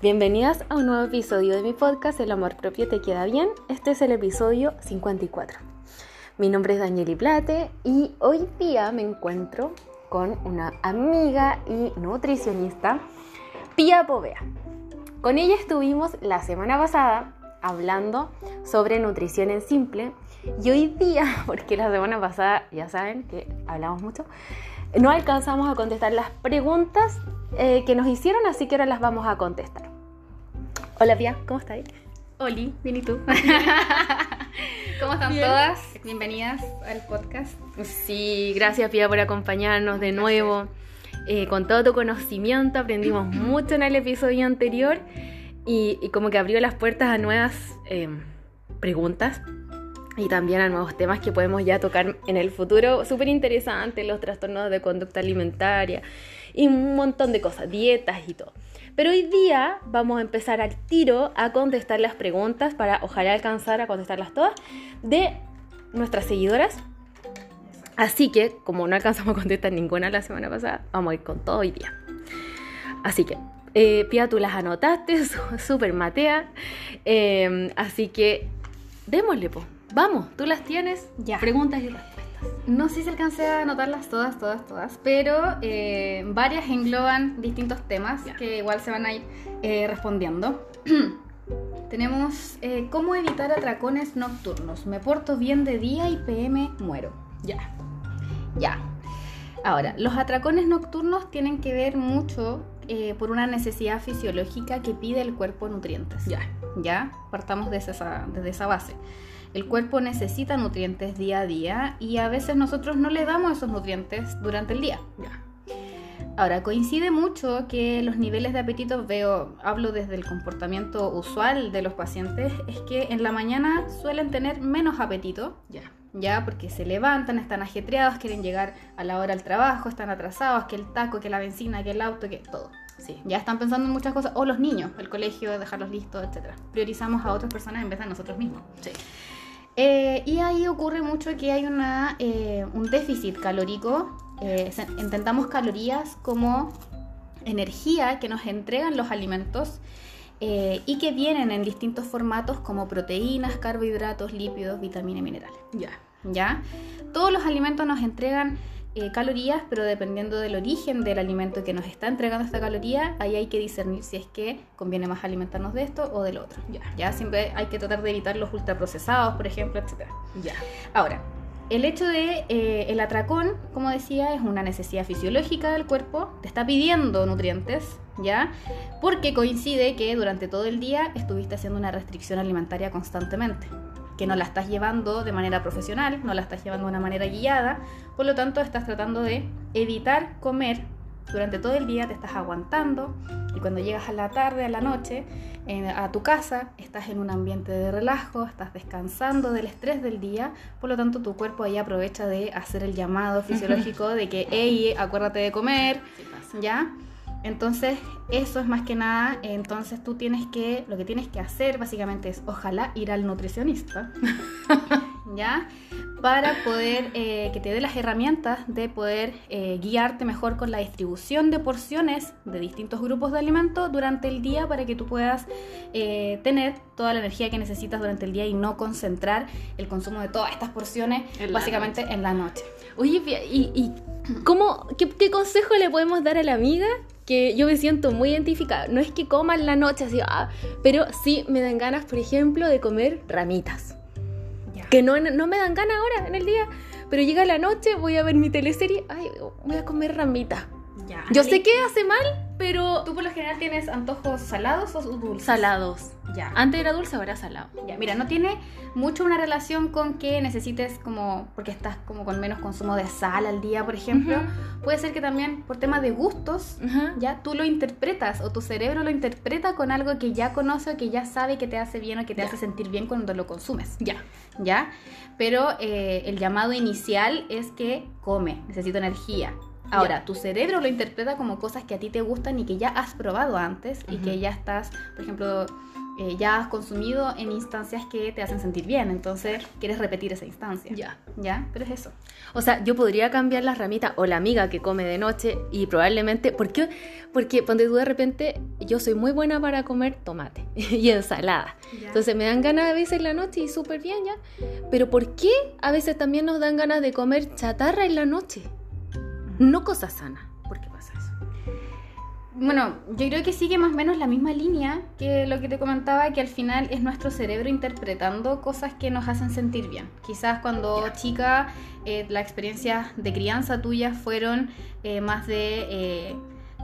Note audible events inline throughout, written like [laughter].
Bienvenidas a un nuevo episodio de mi podcast El amor propio te queda bien. Este es el episodio 54. Mi nombre es Danieli Plate y hoy día me encuentro con una amiga y nutricionista, Pia Povea. Con ella estuvimos la semana pasada hablando sobre nutrición en simple y hoy día, [laughs] porque la semana pasada ya saben que hablamos mucho, no alcanzamos a contestar las preguntas eh, que nos hicieron, así que ahora las vamos a contestar. Hola Pia, ¿cómo estás? Oli, bien y tú. [laughs] ¿Cómo están todas? Bienvenidas al podcast. Sí, gracias Pia por acompañarnos de nuevo. Eh, con todo tu conocimiento aprendimos [clears throat] mucho en el episodio anterior y, como que abrió las puertas a nuevas eh, preguntas y también a nuevos temas que podemos ya tocar en el futuro. Súper interesante, los trastornos de conducta alimentaria y un montón de cosas, dietas y todo. Pero hoy día vamos a empezar al tiro a contestar las preguntas para ojalá alcanzar a contestarlas todas de nuestras seguidoras. Así que, como no alcanzamos a contestar ninguna la semana pasada, vamos a ir con todo hoy día. Así que, eh, Pia, tú las anotaste, [laughs] súper matea. Eh, así que, démosle, po. Vamos, tú las tienes. Ya. Preguntas y respuestas. No sé si alcancé a anotarlas todas, todas, todas, pero eh, varias engloban distintos temas que igual se van a ir eh, respondiendo. [clears throat] Tenemos eh, cómo evitar atracones nocturnos. Me porto bien de día y PM muero. Ya. Ya. Ahora, los atracones nocturnos tienen que ver mucho por una necesidad fisiológica que pide el cuerpo nutrientes. Ya. Ya, partamos desde esa, desde esa base. El cuerpo necesita nutrientes día a día y a veces nosotros no le damos esos nutrientes durante el día. Ahora, coincide mucho que los niveles de apetito, veo, hablo desde el comportamiento usual de los pacientes, es que en la mañana suelen tener menos apetito. Ya. Ya, porque se levantan, están ajetreados, quieren llegar a la hora al trabajo, están atrasados, que el taco, que la benzina, que el auto, que todo. Sí. Ya están pensando en muchas cosas. O los niños, el colegio, dejarlos listos, etc. Priorizamos a otras personas en vez de a nosotros mismos. Sí. Eh, y ahí ocurre mucho que hay una, eh, un déficit calórico. Eh, intentamos calorías como energía que nos entregan los alimentos y que vienen en distintos formatos como proteínas, carbohidratos, lípidos, vitaminas y minerales. Ya. ¿Ya? Todos los alimentos nos entregan eh, calorías, pero dependiendo del origen del alimento que nos está entregando esta caloría, ahí hay que discernir si es que conviene más alimentarnos de esto o del otro. Ya. Ya siempre hay que tratar de evitar los ultraprocesados, por ejemplo, etc. Ya. Ahora, el hecho de eh, el atracón, como decía, es una necesidad fisiológica del cuerpo, te está pidiendo nutrientes, ¿ya? Porque coincide que durante todo el día estuviste haciendo una restricción alimentaria constantemente que no la estás llevando de manera profesional, no la estás llevando de una manera guiada, por lo tanto estás tratando de evitar comer durante todo el día, te estás aguantando y cuando llegas a la tarde, a la noche, a tu casa, estás en un ambiente de relajo, estás descansando del estrés del día, por lo tanto tu cuerpo ahí aprovecha de hacer el llamado fisiológico [laughs] de que, hey, acuérdate de comer, ¿ya? Entonces, eso es más que nada, entonces tú tienes que, lo que tienes que hacer básicamente es, ojalá, ir al nutricionista, [laughs] ¿ya? Para poder, eh, que te dé las herramientas de poder eh, guiarte mejor con la distribución de porciones de distintos grupos de alimentos durante el día para que tú puedas eh, tener toda la energía que necesitas durante el día y no concentrar el consumo de todas estas porciones básicamente en la noche. Oye, ¿y, y cómo, qué, qué consejo le podemos dar a la amiga que yo me siento muy identificada. No es que coma en la noche así, ah, pero sí me dan ganas, por ejemplo, de comer ramitas. Que no, no me dan ganas ahora en el día, pero llega la noche, voy a ver mi teleserie, ay, voy a comer ramitas. Yo sé que hace mal, pero... ¿Tú por lo general tienes antojos salados o dulces? Salados. Ya. Antes era dulce, ahora salado. Ya, mira, no tiene mucho una relación con que necesites como, porque estás como con menos consumo de sal al día, por ejemplo. Puede ser que también por temas de gustos, ya tú lo interpretas o tu cerebro lo interpreta con algo que ya conoce o que ya sabe que te hace bien o que te hace sentir bien cuando lo consumes. Ya. ¿Ya? Pero eh, el llamado inicial es que come, necesito energía. Ahora, tu cerebro lo interpreta como cosas que a ti te gustan y que ya has probado antes y que ya estás, por ejemplo, eh, ya has consumido en instancias que te hacen sentir bien, entonces quieres repetir esa instancia. Ya. ¿Ya? Pero es eso. O sea, yo podría cambiar las ramitas o la amiga que come de noche y probablemente. ¿Por qué? Porque cuando tú de repente, yo soy muy buena para comer tomate [laughs] y ensalada. Ya. Entonces me dan ganas a veces en la noche y súper bien ya. Pero ¿por qué a veces también nos dan ganas de comer chatarra en la noche? No cosas sanas. ¿Por qué pasa eso? Bueno, yo creo que sigue más o menos la misma línea que lo que te comentaba, que al final es nuestro cerebro interpretando cosas que nos hacen sentir bien. Quizás cuando chica eh, la experiencia de crianza tuya fueron eh, más de eh,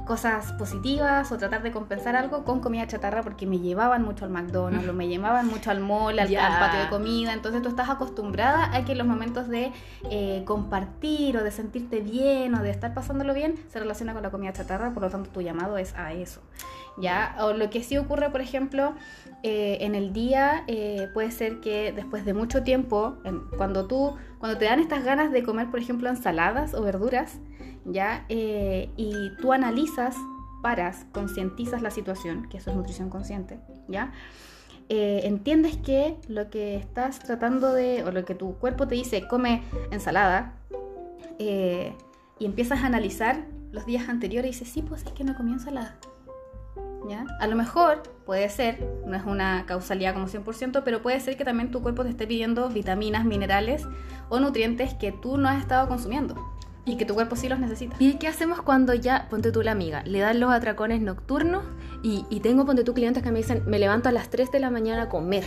cosas positivas o tratar de compensar algo con comida chatarra porque me llevaban mucho al McDonald's o me llevaban mucho al mall, al patio de comida. Entonces tú estás acostumbrada a que los momentos de eh, compartir o de sentirte bien o de estar pasándolo bien se relaciona con la comida chatarra, por lo tanto tu llamado es a eso. ¿ya? O lo que sí ocurre, por ejemplo, eh, en el día eh, puede ser que después de mucho tiempo, en- cuando tú, cuando te dan estas ganas de comer, por ejemplo, ensaladas o verduras, ¿ya? Eh, y tú analizas, paras, concientizas la situación, que eso es nutrición consciente, ¿ya? Eh, entiendes que lo que estás tratando de, o lo que tu cuerpo te dice, come ensalada, eh, y empiezas a analizar los días anteriores y dices, sí, pues es que no comí ensalada. ¿Ya? A lo mejor puede ser, no es una causalidad como 100%, pero puede ser que también tu cuerpo te esté pidiendo vitaminas, minerales o nutrientes que tú no has estado consumiendo y que tu cuerpo sí los necesita. ¿Y qué hacemos cuando ya, ponte tú la amiga, le dan los atracones nocturnos y, y tengo, ponte tú clientes que me dicen, me levanto a las 3 de la mañana a comer?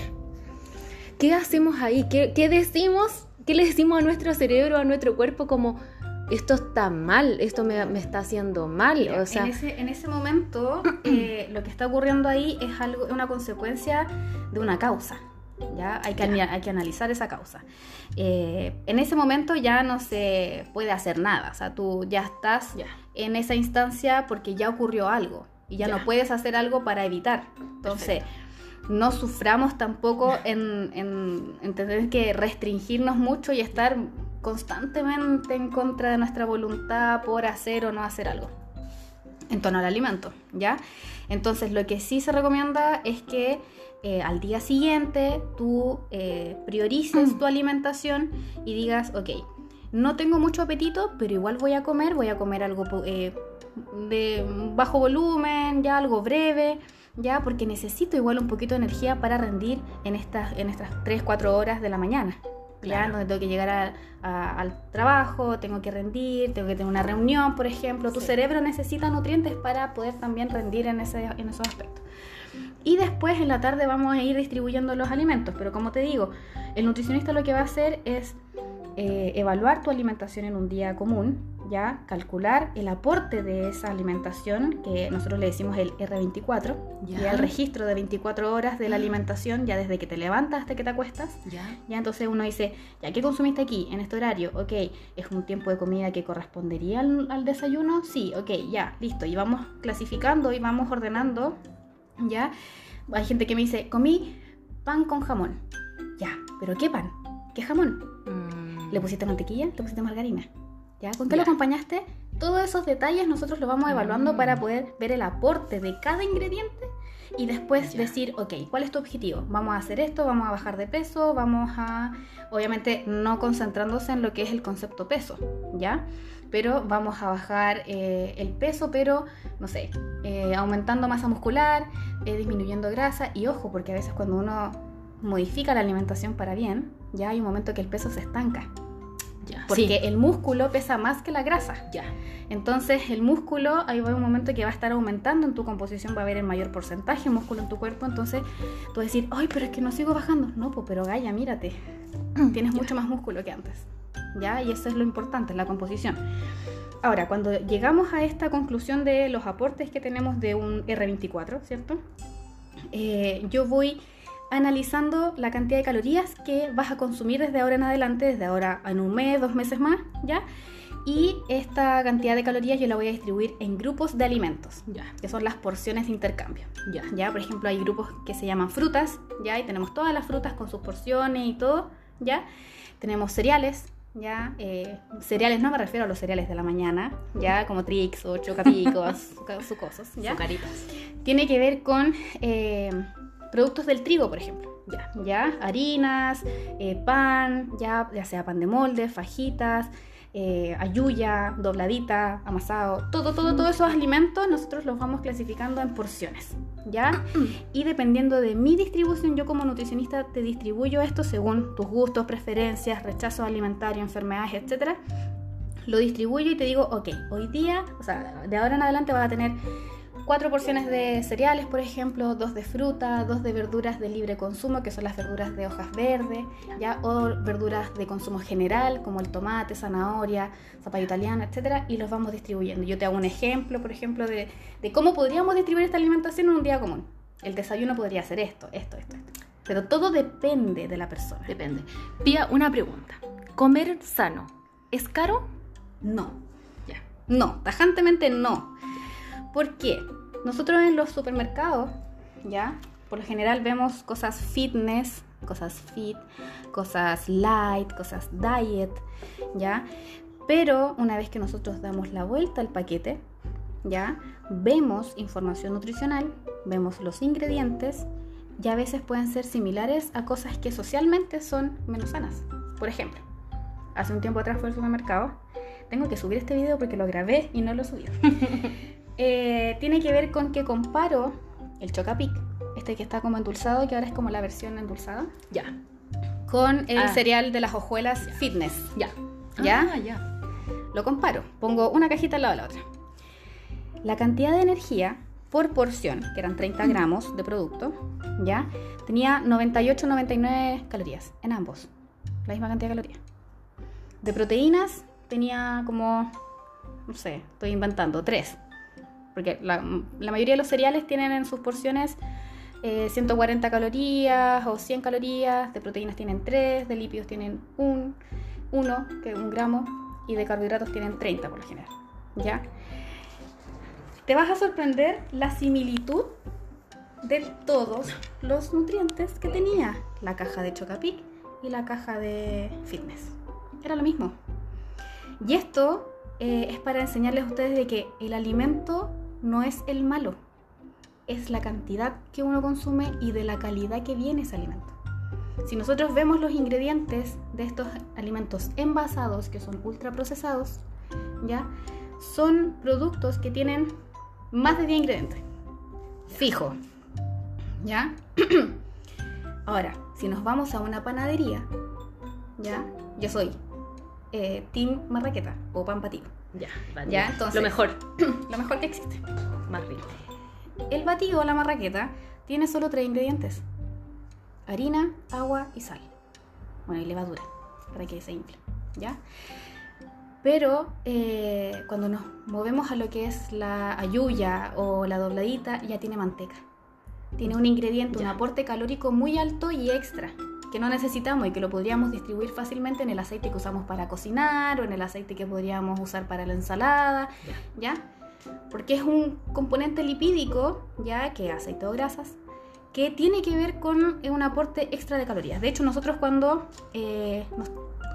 ¿Qué hacemos ahí? ¿Qué, qué decimos? ¿Qué le decimos a nuestro cerebro, a nuestro cuerpo como, esto está mal, esto me, me está haciendo mal? Mira, o sea, en, ese, en ese momento, eh, lo que está ocurriendo ahí es algo, una consecuencia de una causa. ¿Ya? Hay, que, Ya. hay que analizar esa causa. Eh, en ese momento ya no se puede hacer nada. O sea, tú ya estás Ya. en esa instancia porque ya ocurrió algo y ya, Ya. no puedes hacer algo para evitar. Entonces, no suframos tampoco en, en- en tener que restringirnos mucho y estar constantemente en contra de nuestra voluntad por hacer o no hacer algo en torno al alimento, ¿ya? Entonces lo que sí se recomienda es que eh, al día siguiente tú eh, priorices tu alimentación y digas, ok, no tengo mucho apetito, pero igual voy a comer, voy a comer algo eh, de bajo volumen, ya algo breve, ya porque necesito igual un poquito de energía para rendir en estas, en estas 3-4 horas de la mañana. Ya, Claro. donde tengo que llegar a- a- al trabajo, tengo que rendir, tengo que tener una reunión, por ejemplo. Tu Sí. cerebro necesita nutrientes para poder también rendir en, ese, en esos aspectos. Y después en la tarde vamos a ir distribuyendo los alimentos, pero como te digo, el nutricionista lo que va a hacer es eh, evaluar tu alimentación en un día común, ya calcular el aporte de esa alimentación, que nosotros le decimos el R24, Ya. ya el registro de 24 horas de la alimentación, ya desde que te levantas hasta que te acuestas. ya. Ya entonces uno dice, ya, ¿qué consumiste aquí en este horario? Ok, ¿es un tiempo de comida que correspondería al, al desayuno? Sí, ok, ya, listo. Y vamos clasificando y vamos ordenando, ¿ya? Hay gente que me dice, comí pan con jamón. Ya, ¿pero qué pan? ¿Qué jamón? Mm. ¿Le pusiste mantequilla? ¿Le pusiste margarina? ¿Ya? ¿Con qué lo acompañaste? Todos esos detalles nosotros los vamos evaluando Mm. para poder ver el aporte de cada ingrediente y después decir, ok, ¿cuál es tu objetivo? Vamos a hacer esto, vamos a bajar de peso, vamos a, obviamente no concentrándose en lo que es el concepto peso, ¿ya? Pero vamos a bajar eh, el peso, pero, no sé, eh, aumentando masa muscular, eh, disminuyendo grasa y ojo, porque a veces cuando uno modifica la alimentación para bien, ya hay un momento que el peso se estanca. Ya. Porque Sí. el músculo pesa más que la grasa. Ya. Entonces el músculo, ahí va un momento que va a estar aumentando en tu composición, va a haber el mayor porcentaje de músculo en tu cuerpo. Entonces tú vas a decir, ay, pero es que no sigo bajando. No, pues, pero Gaia, mírate, [clears throat] tienes Ya. mucho más músculo que antes. ¿Ya? Y eso es lo importante, la composición. Ahora, cuando llegamos a esta conclusión de los aportes que tenemos de un R24, ¿cierto? Eh, yo voy analizando la cantidad de calorías que vas a consumir desde ahora en adelante, desde ahora en un mes, dos meses más, ¿ya? Y esta cantidad de calorías yo la voy a distribuir en grupos de alimentos, Ya. que son las porciones de intercambio. Ya. Ya, por ejemplo, hay grupos que se llaman frutas, ya, y tenemos todas las frutas con sus porciones y todo, ya. Tenemos cereales, ya. eh, cereales no me refiero a los cereales de la mañana, ya, como Trix o Chocapicos, [laughs] sus cosas, ya. Azucaritas. Tiene que ver con eh, productos del trigo, por ejemplo. Ya. ¿ya? Harinas, eh, pan, ya, ya sea pan de molde, fajitas, eh, ayuya, dobladita, amasado, todo, todo, todos esos alimentos nosotros los vamos clasificando en porciones, ¿ya? Y dependiendo de mi distribución, yo como nutricionista te distribuyo esto según tus gustos, preferencias, rechazos alimentarios, enfermedades, etcétera. Lo distribuyo y te digo, ok, hoy día, o sea, de ahora en adelante vas a tener cuatro porciones de cereales, por ejemplo, dos de fruta, dos de verduras de libre consumo, que son las verduras de hojas verdes, ya o verduras de consumo general, como el tomate, zanahoria, zapallo italiano, etcétera, y los vamos distribuyendo. Yo te hago un ejemplo, por ejemplo, de, de cómo podríamos distribuir esta alimentación en un día común. El desayuno podría ser esto, esto, esto, esto. Pero todo depende de la persona. Depende. Pía, una pregunta. ¿Comer sano es caro? No. Ya. No, tajantemente no. ¿Por qué? Nosotros en los supermercados, ¿ya? Por lo general vemos cosas fitness, cosas fit, cosas light, cosas diet, ¿ya? Pero una vez que nosotros damos la vuelta al paquete, ¿ya? Vemos información nutricional, vemos los ingredientes y a veces pueden ser similares a cosas que socialmente son menos sanas. Por ejemplo, hace un tiempo atrás fue al supermercado. Tengo que subir este video porque lo grabé y no lo subí. [laughs] Eh, tiene que ver con que comparo el Chocapic, este que está como endulzado, que ahora es como la versión endulzada, Ya. con el Ah. cereal de las hojuelas fitness. Ya. ¿Ya? Ah, ya. Lo comparo, pongo una cajita al lado de la otra. La cantidad de energía por porción, que eran 30 gramos de producto, ¿ya? Tenía 98-99 calorías en ambos. La misma cantidad de calorías. De proteínas tenía como, no sé, estoy inventando, 3. Porque la, mayoría de los cereales tienen en sus porciones eh, 140 calorías o 100 calorías, de proteínas tienen 3, de lípidos tienen 1, que es un gramo, y de carbohidratos tienen 30 por lo general. ¿Ya? Te vas a sorprender la similitud de todos los nutrientes que tenía la caja de Chocapic y la caja de Fitness. Era lo mismo. Y esto eh, es para enseñarles a ustedes de que el alimento no es el malo, es la cantidad que uno consume y de la calidad que viene ese alimento. Si nosotros vemos los ingredientes de estos alimentos envasados, que son ultraprocesados, ¿ya? Son productos que tienen más de 10 ingredientes. Fijo. ¿Ya? [clears throat] Ahora, si nos vamos a una panadería, ¿ya? Yo soy eh, Team Marraqueta o pan batido. Ya. vale. Ya, entonces- Lo mejor. [clears throat] Lo mejor que existe. Más rico. El batido la marraqueta tiene solo tres ingredientes: harina, agua y sal. Bueno, y levadura, para que se infle, ¿ya? Pero eh, cuando nos movemos a lo que es la ayuya o la dobladita, ya tiene manteca. Tiene un ingrediente, un Ya. aporte calórico muy alto y extra, que no necesitamos y que lo podríamos distribuir fácilmente en el aceite que usamos para cocinar o en el aceite que podríamos usar para la ensalada, ¿ya? Porque es un componente lipídico, ya que aceite o grasas, que tiene que ver con eh, un aporte extra de calorías. De hecho, nosotros cuando eh, nos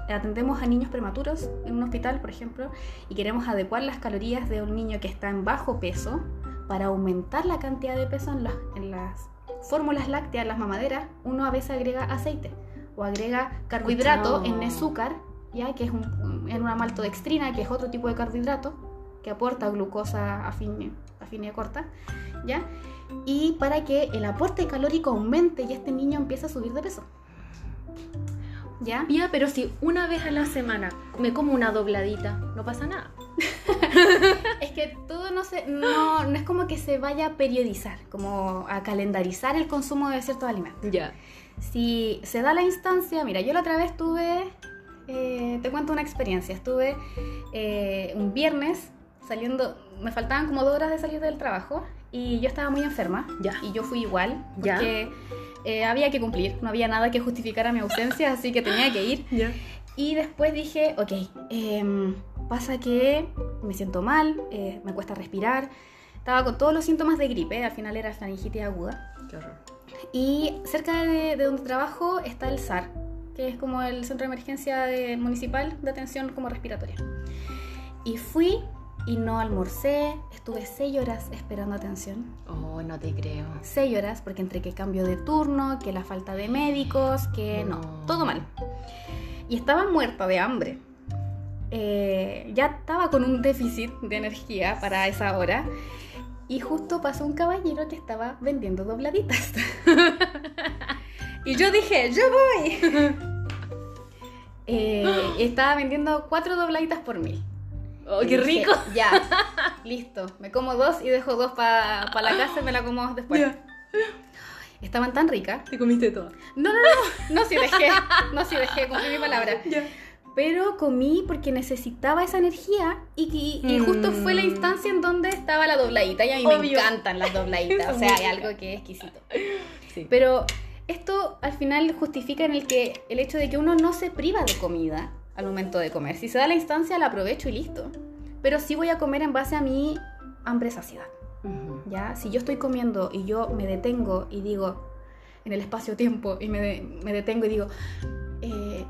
atendemos a niños prematuros en un hospital, por ejemplo, y queremos adecuar las calorías de un niño que está en bajo peso para aumentar la cantidad de peso en las, en las fórmulas lácteas, las mamaderas, uno a veces agrega aceite o agrega carbohidrato en azúcar, ya que es un, en una maltodextrina, que es otro tipo de carbohidrato que aporta glucosa a fin, a fin de corta, ¿ya? Y para que el aporte calórico aumente y este niño empiece a subir de peso. ¿Ya? Ya, pero si una vez a la semana me como una dobladita, no pasa nada. [laughs] Es que todo no se no, no es como que se vaya a periodizar, como a calendarizar el consumo de ciertos alimentos. Ya. Si se da la instancia, mira, yo la otra vez tuve, eh, te cuento una experiencia, estuve eh, un viernes saliendo, me faltaban como dos horas de salir del trabajo y yo estaba muy enferma Ya. y yo fui igual Ya. porque eh, había que cumplir, no había nada que justificara mi ausencia, así que tenía que ir. Ya. Y después dije, ok, em, pasa que me siento mal, eh, me cuesta respirar, estaba con todos los síntomas de gripe, al final era faringitis aguda. Qué horror. Y cerca de, de donde trabajo está el SAR, que es como el centro de emergencia de- municipal de atención como respiratoria. Y fui y no almorcé. Estuve seis horas esperando atención. Oh, no te creo. Seis horas, porque entre que cambio de turno, que la falta de médicos, que no, No. todo mal. Y estaba muerta de hambre. Eh, ya estaba con un déficit de energía para esa hora. Y justo pasó un caballero que estaba vendiendo dobladitas. [laughs] y yo dije, yo voy. [laughs] Eh, estaba vendiendo cuatro dobladitas por mil. Oh, qué dije, rico. [laughs] Ya, listo. Me como dos y dejo dos para la casa y me la como después. Ya. Estaban tan ricas. Te comiste todo. No, no, no. No, si dejé. No, si dejé. Cumplí mi palabra. Pero comí porque necesitaba esa energía y, y- y justo Mm. fue la instancia en donde estaba la dobladita. Y a mí me Obvio. encantan las dobladitas. O [laughs] sea, hay algo que es exquisito. Sí. Pero esto al final justifica en el que el hecho de que uno no se priva de comida al momento de comer. Si se da la instancia, la aprovecho y listo. Pero sí voy a comer en base a mi hambre saciedad. ¿ya? Si yo estoy comiendo y yo me detengo y digo, en el espacio-tiempo, y me, de- me detengo y digo, eh,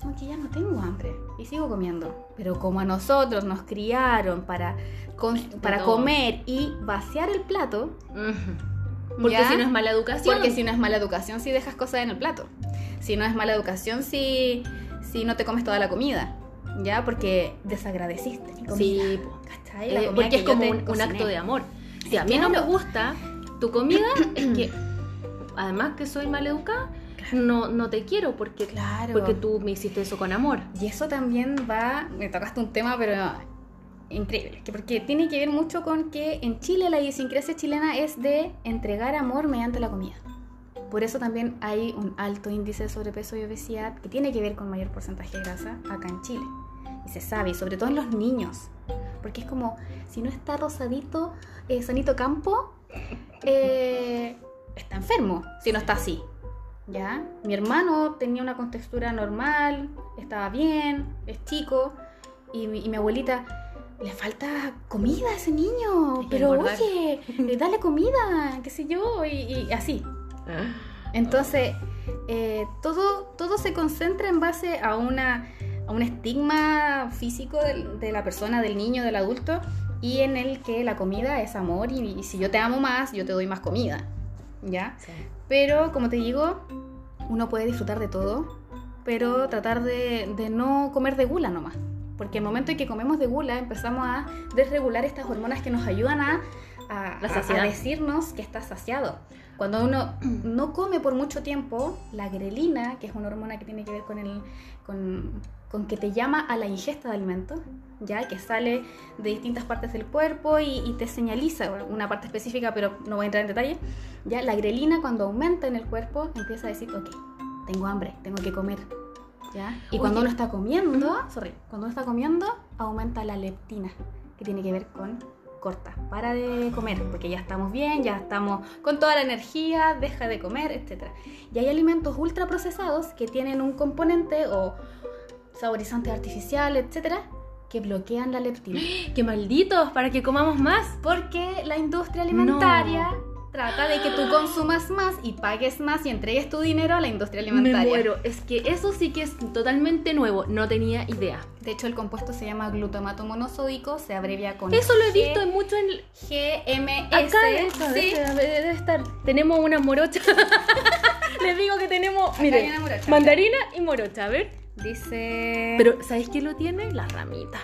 como que ya no tengo hambre, y sigo comiendo. Pero como a nosotros nos criaron para, con- para comer y vaciar el plato. Porque ¿ya? si no es mala educación. porque si no es mala educación si dejas cosas en el plato. Si no es mala educación si, si no te comes toda la comida. ¿Ya? Porque desagradeciste mi comida. Sí. ¿Cachai? Eh, porque que es como un, acto de amor. Si a mí no me gusta tu comida, es [clears throat] que además que soy maleducada, no, no te quiero porque, Claro. porque tú me hiciste eso con amor. Y eso también va, me tocaste un tema, pero increíble, que porque tiene que ver mucho con que en Chile la idiosincrasia chilena es de entregar amor mediante la comida. Por eso también hay un alto índice de sobrepeso y obesidad que tiene que ver con mayor porcentaje de grasa acá en Chile. Y se sabe, y sobre todo en los niños. Porque es como, si no está rosadito, eh, sanito campo, eh, está enfermo, si no está así. ¿Ya? Mi hermano tenía una contextura normal, estaba bien, es chico, y mi, y mi abuelita, le falta comida a ese niño, pero engordar". oye, eh, dale comida, qué sé yo, y, y así. Entonces, eh, todo, todo se concentra en base a, una, a un estigma físico de, la persona, del niño, del adulto, y en el que la comida es amor, y, y si yo te amo más, yo te doy más comida. ¿Ya? Sí. Pero, como te digo, uno puede disfrutar de todo, pero tratar de, de no comer de gula nomás. Porque el momento en que comemos de gula empezamos a desregular estas hormonas que nos ayudan a, a- a decirnos que está saciado. Cuando uno [clears throat] no come por mucho tiempo, la grelina, que es una hormona que tiene que ver con, el, con, con que te llama a la ingesta de alimentos, ya que sale de distintas partes del cuerpo y, y te señaliza una parte específica, pero no voy a entrar en detalle, ya la grelina cuando aumenta en el cuerpo empieza a decir, ok, tengo hambre, tengo que comer. ¿Ya? Y cuando Oye. uno está comiendo, sorry, cuando uno está comiendo, aumenta la leptina, que tiene que ver con corta, para de comer, porque ya estamos bien, ya estamos con toda la energía, deja de comer, etc. Y hay alimentos ultraprocesados que tienen un componente o saborizante artificial, etc., que bloquean la leptina. [gasps] ¡Qué malditos! Para que comamos más. Porque la industria alimentaria trata de que tú consumas más y pagues más y entregues tu dinero a la industria Me alimentaria. muero. Es que eso sí que es totalmente nuevo. No tenía idea. De hecho, el compuesto se llama glutamato monosódico, se abrevia con Eso lo he G- visto en mucho en. GMS. Acá sí. debe, estar. Tenemos una morocha. [laughs] Les digo que tenemos. Miren, morocha. mandarina y morocha, a ver. Dice. Pero, ¿sabéis qué lo tiene? La ramita.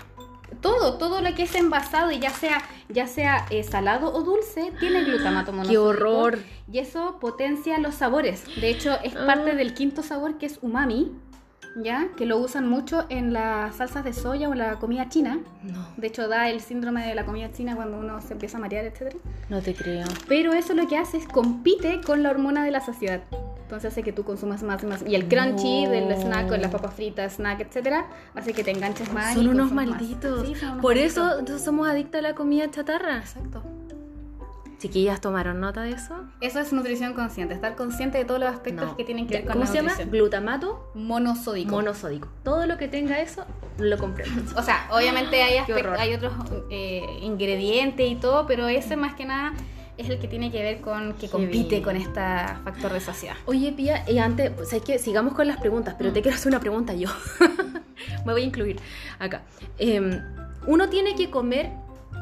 Todo, todo lo que es envasado y ya sea, ya sea eh, salado o dulce, tiene glutamato monosódico. [gasps] ¡Qué horror! Y eso potencia los sabores. De hecho, es Ah. parte del quinto sabor que es umami, ¿ya? Que lo usan mucho en las salsas de soya o en la comida china. No, De hecho, da el síndrome de la comida china cuando uno se empieza a marear, etc. no te creo. Pero eso lo que hace es compite con la hormona de la saciedad. Entonces hace que tú consumas más y más. Y el crunchy No. del snack, con las papas fritas, snack, etcétera, hace que te enganches más. Son y unos malditos. Sí, son unos Por malditos. eso somos adictas a la comida chatarra. Exacto. Chiquillas, ¿tomaron nota de eso? Eso es nutrición consciente, estar consciente de todos los aspectos No. que tienen que ver con ¿Cómo la se llama? nutrición. Glutamato Monosódico. monosódico. Todo lo que tenga eso, lo compremos. o sea, obviamente hay, horror. hay otros eh, ingredientes y todo, pero ese más que nada es el que tiene que ver con que Qué compite bien. con este factor de saciedad. Oye, Pía, y antes, pues hay que sigamos con las preguntas, pero Mm. te quiero hacer una pregunta yo. [laughs] Me voy a incluir acá. Em, ¿Uno tiene que comer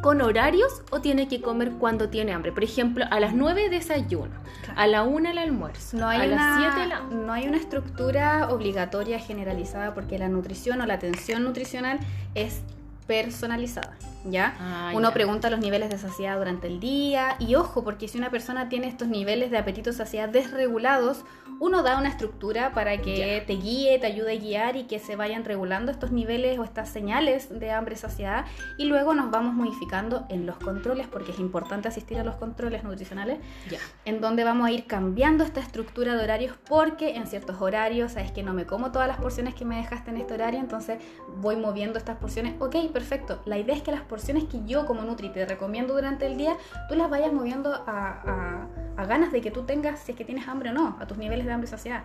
con horarios o tiene que comer cuando tiene hambre? Por ejemplo, a las 9 desayuno, Claro. a la 1 el almuerzo, No hay, a una, las 7 la... no hay una estructura obligatoria generalizada porque la nutrición o la atención nutricional es personalizada, ¿ya? Ah, Uno ya. pregunta los niveles de saciedad durante el día y ojo, porque si una persona tiene estos niveles de apetito saciedad desregulados, uno da una estructura para que te guíe, te ayude a guiar y que se vayan regulando estos niveles o estas señales de hambre saciedad y luego nos vamos modificando en los controles porque es importante asistir a los controles nutricionales Ya. en donde vamos a ir cambiando esta estructura de horarios porque en ciertos horarios, sabes que no me como todas las porciones que me dejaste en este horario, entonces voy moviendo estas porciones. Ok, perfecto. La idea es que las porciones que yo como Nutri te recomiendo durante el día, tú las vayas moviendo a, a- a ganas de que tú tengas, si es que tienes hambre o no, a tus niveles de hambre y saciedad.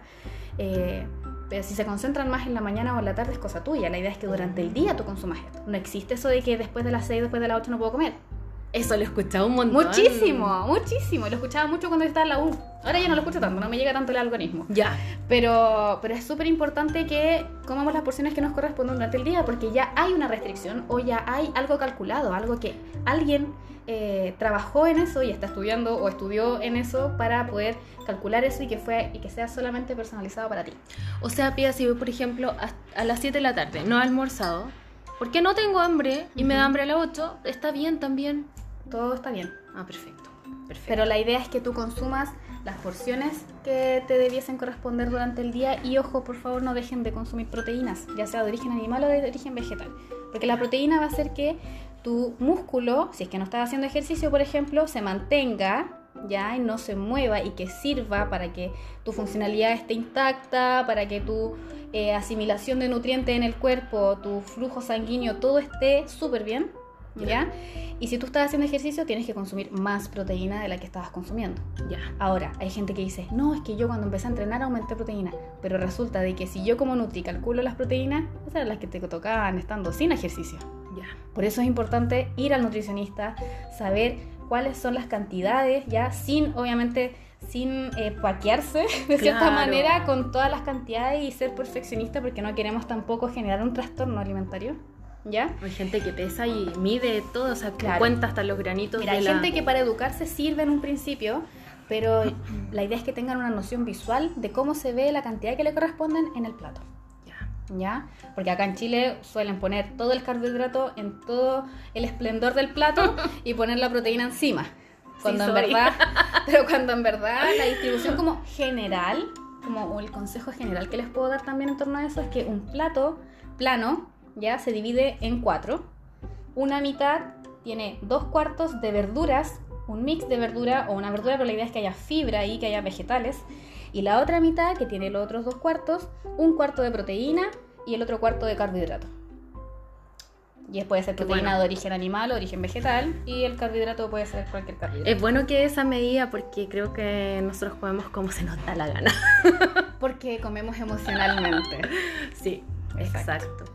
Eh, pero si se concentran más en la mañana o en la tarde es cosa tuya. La idea es que durante el día tú consumas esto. No existe eso de que después de las 6, después de las 8 no puedo comer. Eso lo he escuchado un montón. Muchísimo, muchísimo. Lo escuchaba mucho cuando estaba en la U. Ahora ya no lo escucho tanto, no me llega tanto el algoritmo. Ya. Pero, pero es súper importante que comamos las porciones que nos corresponden durante el día porque ya hay una restricción o ya hay algo calculado, algo que alguien eh, trabajó en eso y está estudiando o estudió en eso para poder calcular eso y que, fue, y que sea solamente personalizado para ti. O sea, Pia, si voy, por ejemplo, a, a las 7 de la tarde, no he almorzado, porque no tengo hambre y me da hambre a las 8, está bien también. Todo está bien. Ah, perfecto. Perfecto. Pero la idea es que tú consumas las porciones que te debiesen corresponder durante el día y ojo, por favor, no dejen de consumir proteínas, ya sea de origen animal o de origen vegetal. Porque la proteína va a hacer que tu músculo, si es que no estás haciendo ejercicio, por ejemplo, se mantenga ya y no se mueva y que sirva para que tu funcionalidad esté intacta, para que tu eh, asimilación de nutrientes en el cuerpo, tu flujo sanguíneo, todo esté súper bien, ¿ya? Y si tú estás haciendo ejercicio, tienes que consumir más proteína de la que estabas consumiendo. Ya. Ahora, hay gente que dice, no, es que yo cuando empecé a entrenar aumenté proteína. Pero resulta de que si yo como Nutri calculo las proteínas, esas eran las que te tocaban estando sin ejercicio. Ya. Por eso es importante ir al nutricionista, saber cuáles son las cantidades, ya sin, obviamente, sin eh, paquearse [laughs] de cierta Claro. manera con todas las cantidades y ser perfeccionista porque no queremos tampoco generar un trastorno alimentario. ¿Ya? Hay gente que pesa y mide todo, o sea, Claro. cuenta hasta los granitos Mira, de hay la... gente que para educarse sirve en un principio, pero [laughs] la idea es que tengan una noción visual de cómo se ve la cantidad que le corresponden en el plato. Ya. ¿Ya? Porque acá en Chile suelen poner todo el carbohidrato en todo el esplendor del plato [laughs] y poner la proteína encima. Cuando en soy. verdad, [laughs] pero cuando en verdad la distribución como general, como el consejo general que les puedo dar también en torno a eso es que un plato plano ya se divide en cuatro. Una mitad tiene dos cuartos de verduras, un mix de verdura o una verdura, pero la idea es que haya fibra ahí, que haya vegetales. Y la otra mitad, que tiene los otros dos cuartos, un cuarto de proteína y el otro cuarto de carbohidrato. Y puede ser proteína bueno. de origen animal o origen vegetal, y el carbohidrato puede ser cualquier carbohidrato. Es bueno que esa medida porque creo que nosotros comemos como se nos da la gana. Porque comemos emocionalmente. [laughs] Sí, Exacto. exacto.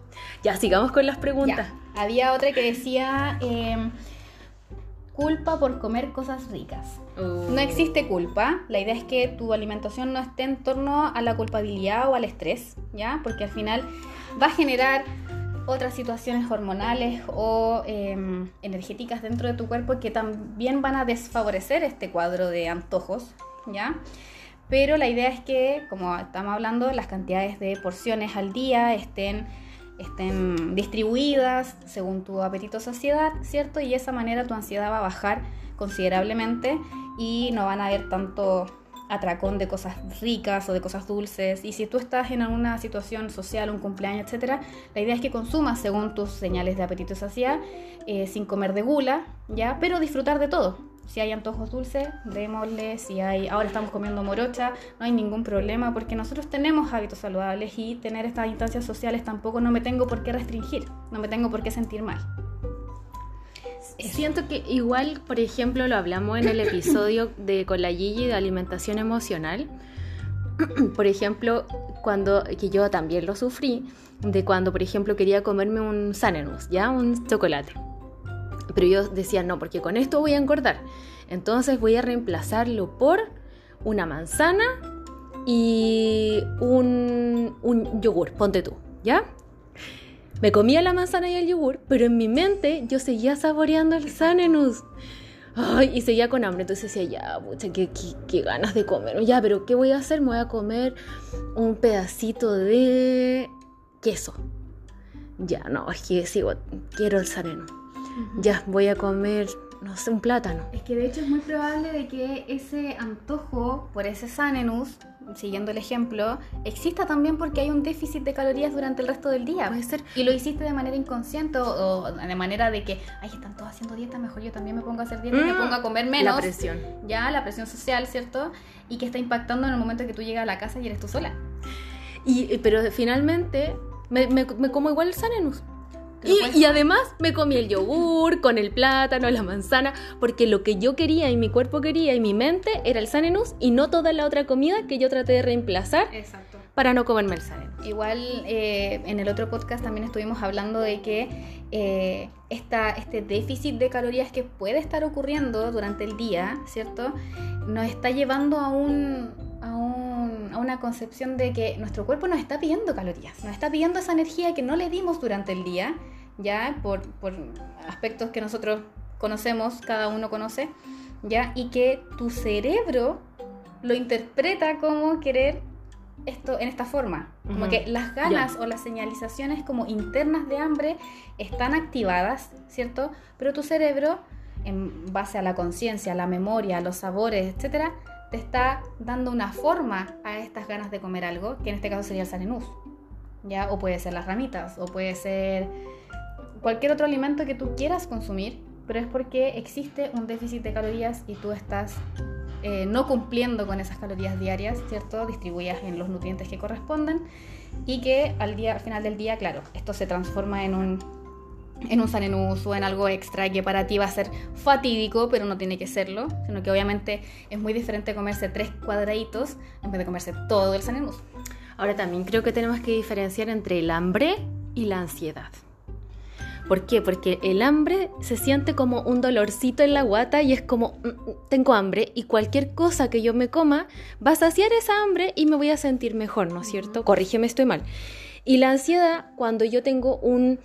Ya, sigamos con las preguntas. Ya. Había otra que decía em, culpa por comer cosas ricas. Uh, No existe culpa. La idea es que tu alimentación no esté en torno a la culpabilidad o al estrés, ¿ya? Porque al final va a generar otras situaciones hormonales o em, energéticas dentro de tu cuerpo que también van a desfavorecer este cuadro de antojos, ¿ya? Pero la idea es que, como estamos hablando, las cantidades de porciones al día estén, distribuidas según tu apetito saciedad, ¿cierto? Y de esa manera tu ansiedad va a bajar considerablemente y no van a haber tanto atracón de cosas ricas o de cosas dulces. Y si tú estás en alguna situación social, un cumpleaños, etcétera, la idea es que consumas según tus señales de apetito y saciedad, eh, sin comer de gula, ¿ya? Pero disfrutar de todo. Si hay antojos dulces, démosle. Si hay, ahora estamos comiendo morocha, no hay ningún problema porque nosotros tenemos hábitos saludables y tener estas instancias sociales tampoco no me tengo por qué restringir, no me tengo por qué sentir mal. Siento que igual, por ejemplo, lo hablamos en el episodio de con la Gigi de alimentación emocional. [clears throat] por ejemplo, cuando que yo también lo sufrí, de cuando, por ejemplo, quería comerme un Sanenus, ya un chocolate. Pero yo decía, no, porque con esto voy a engordar. Entonces voy a reemplazarlo por una manzana y un, yogur, ponte tú, ¿ya? Me comía la manzana y el yogur, pero en mi mente yo seguía saboreando el Sanenus. Ay, y seguía con hambre, entonces decía, ya, pucha, qué ganas de comer. Ya, pero ¿qué voy a hacer? Me voy a comer un pedacito de queso. Ya, no, es que sigo, quiero el Sanenus. Ya, voy a comer, no sé, un plátano. Es que de hecho es muy probable de que ese antojo por ese Sanenus, siguiendo el ejemplo, exista también porque hay un déficit de calorías durante el resto del día. Puede ser. Y lo hiciste de manera inconsciente o, de manera de que, ay, están todos haciendo dieta, mejor yo también me pongo a hacer dieta y me Mm, pongo a comer menos. La presión. Ya, la presión social, ¿cierto? Y que está impactando en el momento que tú llegas a la casa y eres tú sola. Y- pero finalmente me, me- me como igual el Sanenus. Y además me comí el yogur con el plátano, la manzana, porque lo que yo quería y mi cuerpo quería y mi mente era el Sanenus y no toda la otra comida que yo traté de reemplazar Exacto. Para no comerme el. Igual eh, en el otro podcast también estuvimos hablando de que eh, esta, este déficit de calorías que puede estar ocurriendo durante el día, ¿cierto? Nos está llevando a un, a un- a una concepción de que nuestro cuerpo nos está pidiendo calorías, nos está pidiendo esa energía que no le dimos durante el día, ya por, por aspectos que nosotros conocemos, cada uno conoce, ya, y que tu cerebro lo interpreta como querer esto en esta forma. Como que las ganas o las señalizaciones como internas de hambre están activadas, ¿cierto? Pero tu cerebro, en base a la conciencia, la memoria, los sabores, etcétera, te está dando una forma a estas ganas de comer algo, que en este caso sería el sanenús. ¿Ya? O puede ser las ramitas, o puede ser cualquier otro alimento que tú quieras consumir, pero es porque existe un déficit de calorías y tú estás eh, no cumpliendo con esas calorías diarias, ¿cierto? Distribuidas en los nutrientes que corresponden y que al, día, al final del día, claro, esto se transforma en un, en un sanenús o en algo extra que para ti va a ser fatídico, pero no tiene que serlo, sino que obviamente es muy diferente comerse tres cuadraditos en vez de comerse todo el sanenús. Ahora también creo que tenemos que diferenciar entre el hambre y la ansiedad. ¿Por qué? Porque el hambre se siente como un dolorcito en la guata y es como, "Mm, mm, tengo hambre y cualquier cosa que yo me coma va a saciar esa hambre y me voy a sentir mejor, ¿no es cierto? Corrígeme, estoy mal. Y la ansiedad, cuando yo tengo un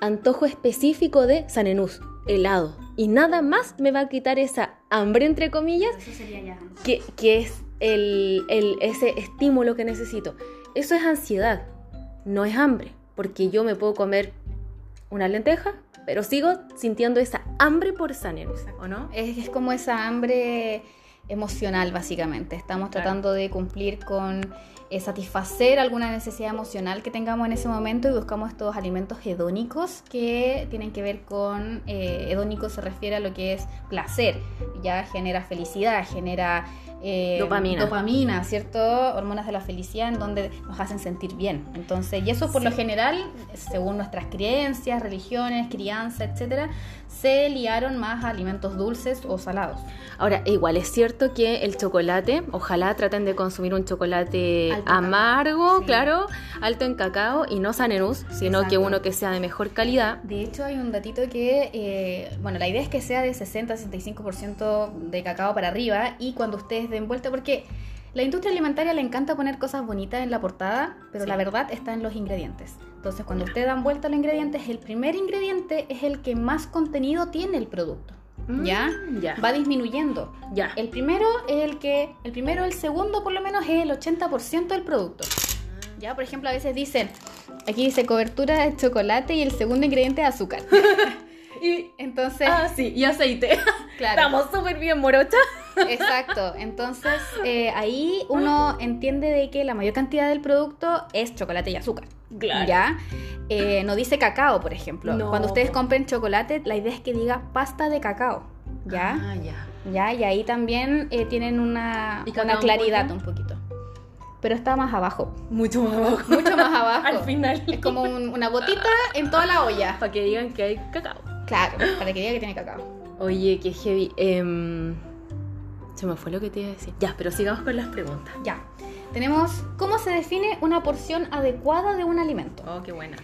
antojo específico de sanenús, helado, y nada más me va a quitar esa hambre, entre comillas, Eso sería ya. que, que es el, el- ese estímulo que necesito. Eso es ansiedad, no es hambre, porque yo me puedo comer una lenteja, pero sigo sintiendo esa hambre por Sanenus, ¿o no? Es, es como esa hambre emocional, básicamente. Estamos Claro. tratando de cumplir con eh, satisfacer alguna necesidad emocional que tengamos en ese momento y buscamos estos alimentos hedónicos que tienen que ver con, eh, hedónico se refiere a lo que es placer, ya genera felicidad, genera... eh, Dopamina. Dopamina, ¿cierto? Hormonas de la felicidad en donde nos hacen sentir bien. Entonces, y eso por lo general, según nuestras creencias, religiones, crianza, etcétera, se liaron más a alimentos dulces o salados. Ahora, igual es cierto que el chocolate, ojalá traten de consumir un chocolate Alto amargo, sí. claro, alto en cacao y no Sanenus, sino que uno que sea de mejor calidad. De hecho, hay un datito que, eh, bueno, la idea es que sea de 60-65% de cacao para arriba y cuando ustedes den vuelta, porque la industria alimentaria le encanta poner cosas bonitas en la portada, pero Sí. la verdad está en los ingredientes. Entonces, cuando ustedes dan vuelta a los ingredientes, el primer ingrediente es el que más contenido tiene el producto. ¿Ya? Mm, Ya. Va disminuyendo. Ya. El primero es el que, el primero, el segundo por lo menos es el 80% del producto. Ya, por ejemplo, a veces dicen, aquí dice cobertura de chocolate y el segundo ingrediente es azúcar. [laughs] Y, Entonces, ah, sí, y aceite. [laughs] claro. Estamos súper bien, morocha. Exacto. Entonces, eh, ahí uno entiende de que la mayor cantidad del producto es chocolate y azúcar. Claro. ¿Ya? Eh, no dice cacao, por ejemplo. No. Cuando ustedes compren chocolate, la idea es que diga pasta de cacao. ¿Ya? Ah, ya. ¿Ya? Y ahí también eh, tienen una, ¿Y una claridad un poquito. Pero está más abajo. Mucho más abajo. Mucho más [laughs] abajo. Al final. Es como un- una gotita en toda la olla. Para que digan que hay cacao. Claro, para que diga que tiene cacao. Oye, qué heavy. Em, se me fue lo que te iba a decir. Ya, pero sigamos con las preguntas. Ya. Tenemos cómo se define una porción adecuada de un alimento. Oh, qué buena.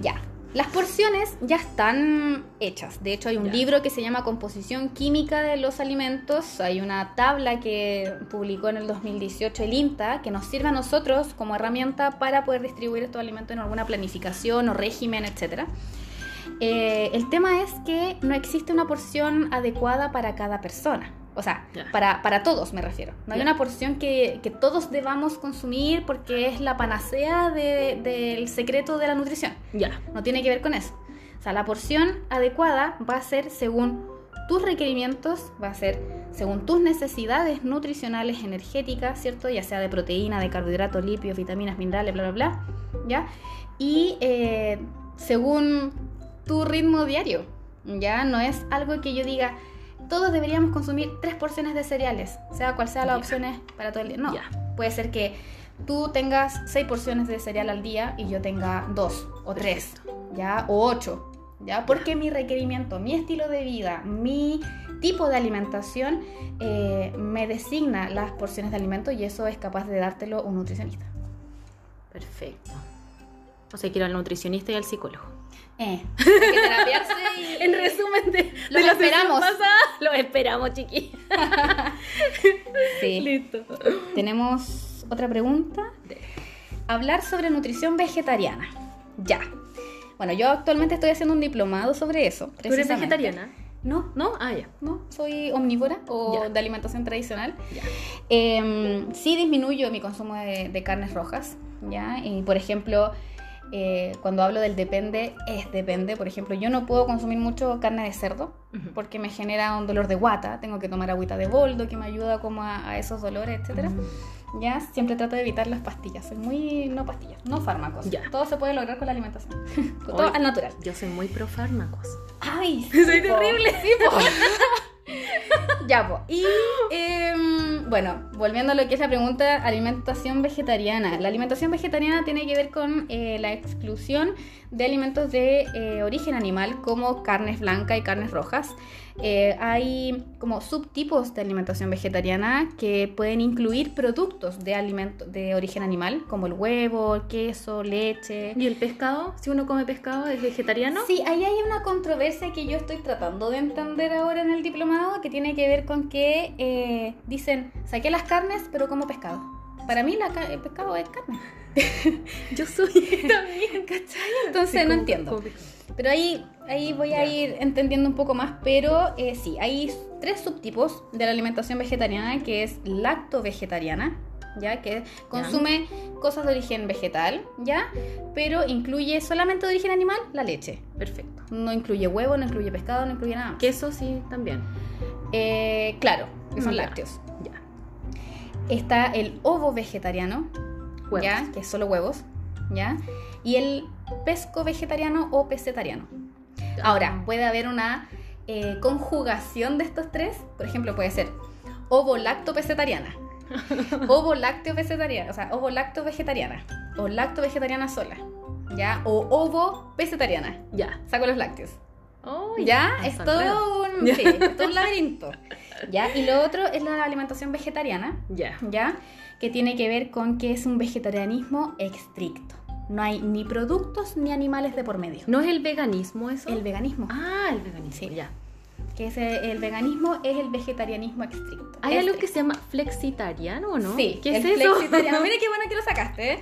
Ya. Las porciones ya están hechas. De hecho, hay un Ya. libro que se llama Composición Química de los Alimentos. Hay una tabla que publicó en el 2018 el INTA que nos sirve a nosotros como herramienta para poder distribuir estos alimentos en alguna planificación o régimen, etc. el tema es que no existe una porción adecuada para cada persona. O sea, para, para todos me refiero. No hay una porción que, que todos debamos consumir porque es la panacea de- del secreto de la nutrición. Ya. No tiene que ver con eso. O sea, la porción adecuada va a ser según tus requerimientos, va a ser según tus necesidades nutricionales, energéticas, ¿cierto? Ya sea de proteína, de carbohidratos, lípidos, vitaminas, minerales, bla, bla, bla. ¿Ya? Y eh, según tu ritmo diario, ¿ya? No es algo que yo diga, todos deberíamos consumir tres porciones de cereales, sea cual sea las Ya. opciones para todo el día. No, puede ser que tú tengas seis porciones de cereal al día y yo tenga dos o tres, ¿ya? O ocho, ¿ya? Porque mi requerimiento, mi estilo de vida, mi tipo de alimentación eh, me designa las porciones de alimento y eso es capaz de dártelo un nutricionista. Perfecto. O sea, quiero al nutricionista y al psicólogo. Eh, hay que terapiarse y... [laughs] En resumen de, Los de la esperamos. pasada, [laughs] Los esperamos, chiqui. Sí. Listo. Tenemos otra pregunta. Hablar sobre nutrición vegetariana. Ya. Bueno, yo actualmente estoy haciendo un diplomado sobre eso. ¿Tú eres vegetariana? No, ¿No? Ah, ya. no, soy omnívora o Ya. de alimentación tradicional. Ya. Eh, sí disminuyo mi consumo de, de carnes rojas, ¿ya? Y por ejemplo, eh, cuando hablo del depende, es depende. Por ejemplo, yo no puedo consumir mucho carne de cerdo porque me genera un dolor de guata. Tengo que tomar agüita de boldo que me ayuda como a, a esos dolores, etcétera. Ya, siempre trato de evitar las pastillas. Soy muy no pastillas, no fármacos. Ya. Todo se puede lograr con la alimentación. [laughs] Oye. todo al natural. Yo soy muy pro fármacos. Ay, [laughs] Soy po. terrible. Sí, po. [laughs] [laughs] ya, po. Y em, bueno, volviendo a lo que es la pregunta, alimentación vegetariana. La alimentación vegetariana tiene que ver con eh, la exclusión de alimentos de eh, origen animal como carnes blancas y carnes rojas. Eh, hay como subtipos de alimentación vegetariana que pueden incluir productos de alimento de origen animal, como el huevo, el queso, leche. ¿Y el pescado? Si uno come pescado, ¿es vegetariano? Sí, ahí hay una controversia que yo estoy tratando de entender ahora en el diplomado que tiene que ver con que eh, dicen, saqué las carnes pero como pescado. Para mí la el pescado es carne. [laughs] Yo soy [laughs] también, [laughs] ¿Cachai? Entonces Sí, no entiendo. como. Pero ahí, ahí voy a ir entendiendo un poco más, pero eh, sí, hay tres subtipos de la alimentación vegetariana, que es lacto-vegetariana, ¿ya? Que consume cosas de origen vegetal, ¿ya? Pero incluye solamente de origen animal la leche. Perfecto. No incluye huevo, no incluye pescado, no incluye nada más. Queso sí, también. Eh, claro, que son Ya. lácteos. Está el ovo vegetariano, Huevos. ¿ya? Que es solo huevos, ¿ya? Y el pesco vegetariano o pesetariano. Ahora, Ah. puede haber una eh, conjugación de estos tres. Por ejemplo, puede ser ovo lacto pesetariana, [laughs] ovo lácteo pesetariana, o sea, ovo lacto vegetariana, o lacto vegetariana sola, ¿ya? O ovo pesetariana. Ya. Saco los lácteos. Uy, ¿Ya? Es todo un, [laughs] sí, es todo un laberinto. ¿Ya? Y lo otro es la alimentación vegetariana, Ya. ¿ya? Que tiene que ver con que es un vegetarianismo estricto. No hay ni productos ni animales de por medio. ¿No es el veganismo eso? El veganismo, Ah, el veganismo. Sí. Ya. que es el, el veganismo es el vegetarianismo estricto. ¿Hay algo que Estricto. se llama flexitariano o no? Sí, ¿Qué es el eso? flexitariano. Mira [laughs] qué bueno que lo sacaste, ¿eh?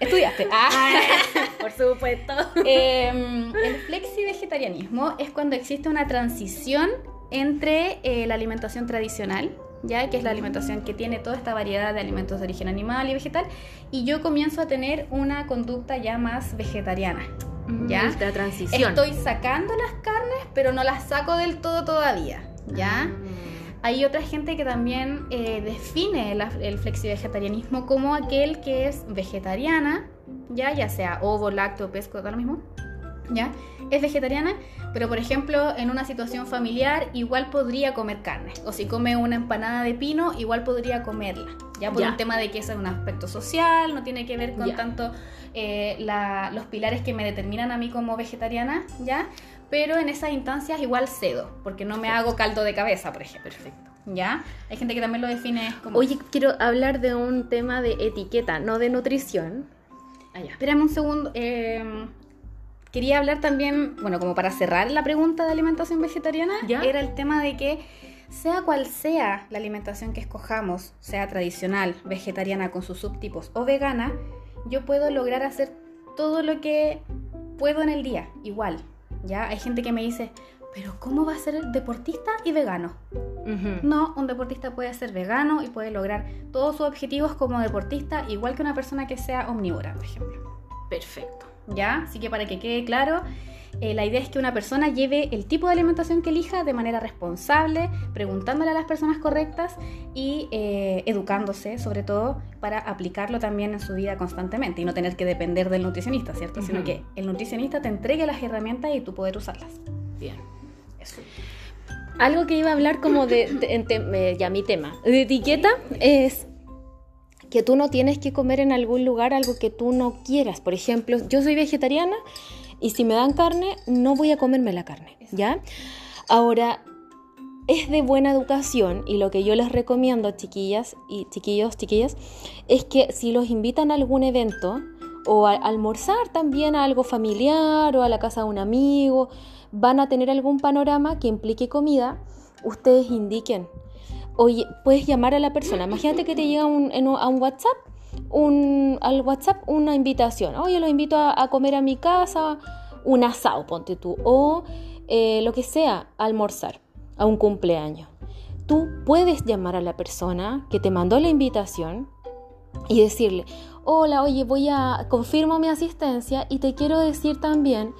Estudiaste. Ah. [laughs] Por supuesto. Em, el flexi-vegetarianismo es cuando existe una transición entre eh, la alimentación tradicional, ya que es la alimentación que tiene toda esta variedad de alimentos de origen animal y vegetal, y yo comienzo a tener una conducta ya más vegetariana. ¿Ya? La transición. Estoy sacando las carnes, pero no las saco del todo todavía, ¿ya? Ah. Hay otra gente que también eh, define la- el flexi-vegetarianismo como aquel que es vegetariana, ya, ya sea ovo, lácteo, pesco, da lo mismo, ya, es vegetariana, pero por ejemplo en una situación familiar igual podría comer carne, o si come una empanada de pino igual podría comerla, ya por Ya. un tema de que eso es un aspecto social, no tiene que ver con Ya. tanto eh, la- los pilares que me determinan a mí como vegetariana, ya, pero en esas instancias igual cedo, porque no me hago caldo de cabeza, por ejemplo. Perfecto. ¿Ya? Hay gente que también lo define como... Oye, quiero hablar de un tema de etiqueta, no de nutrición. Ah, ya. espérame un segundo. eh, quería hablar también, bueno, como para cerrar la pregunta de alimentación vegetariana, era el tema de que sea cual sea la alimentación que escojamos, sea tradicional, vegetariana con sus subtipos o vegana, yo puedo lograr hacer todo lo que puedo en el día, igual. ¿ya? Hay gente que me dice, pero ¿cómo va a ser deportista y vegano? No, un deportista puede ser vegano y puede lograr todos sus objetivos como deportista, igual que una persona que sea omnívora, por ejemplo. Perfecto. ¿Ya? Así que para que quede claro, eh, la idea es que una persona lleve el tipo de alimentación que elija de manera responsable, preguntándole a las personas correctas y eh, educándose, sobre todo, para aplicarlo también en su vida constantemente y no tener que depender del nutricionista, ¿cierto? Sino que el nutricionista te entregue las herramientas y tú poder usarlas. Bien. Eso. Algo que iba a hablar como de, ya mi tema, de etiqueta es que tú no tienes que comer en algún lugar algo que tú no quieras. Por ejemplo, yo soy vegetariana y si me dan carne, no voy a comerme la carne, ¿ya? Ahora, es de buena educación y lo que yo les recomiendo, chiquillas y chiquillos, chiquillas, es que si los invitan a algún evento o a almorzar también a algo familiar o a la casa de un amigo, van a tener algún panorama que implique comida, ustedes indiquen. Oye, puedes llamar a la persona. Imagínate que te llega a un WhatsApp un, al WhatsApp una invitación. Oye, los invito a, comer a mi casa, un asado, ponte tú, o eh, lo que sea, almorzar, a un cumpleaños. Tú puedes llamar a la persona que te mandó la invitación y decirle, hola, oye, voy a, confirmo mi asistencia y te quiero decir también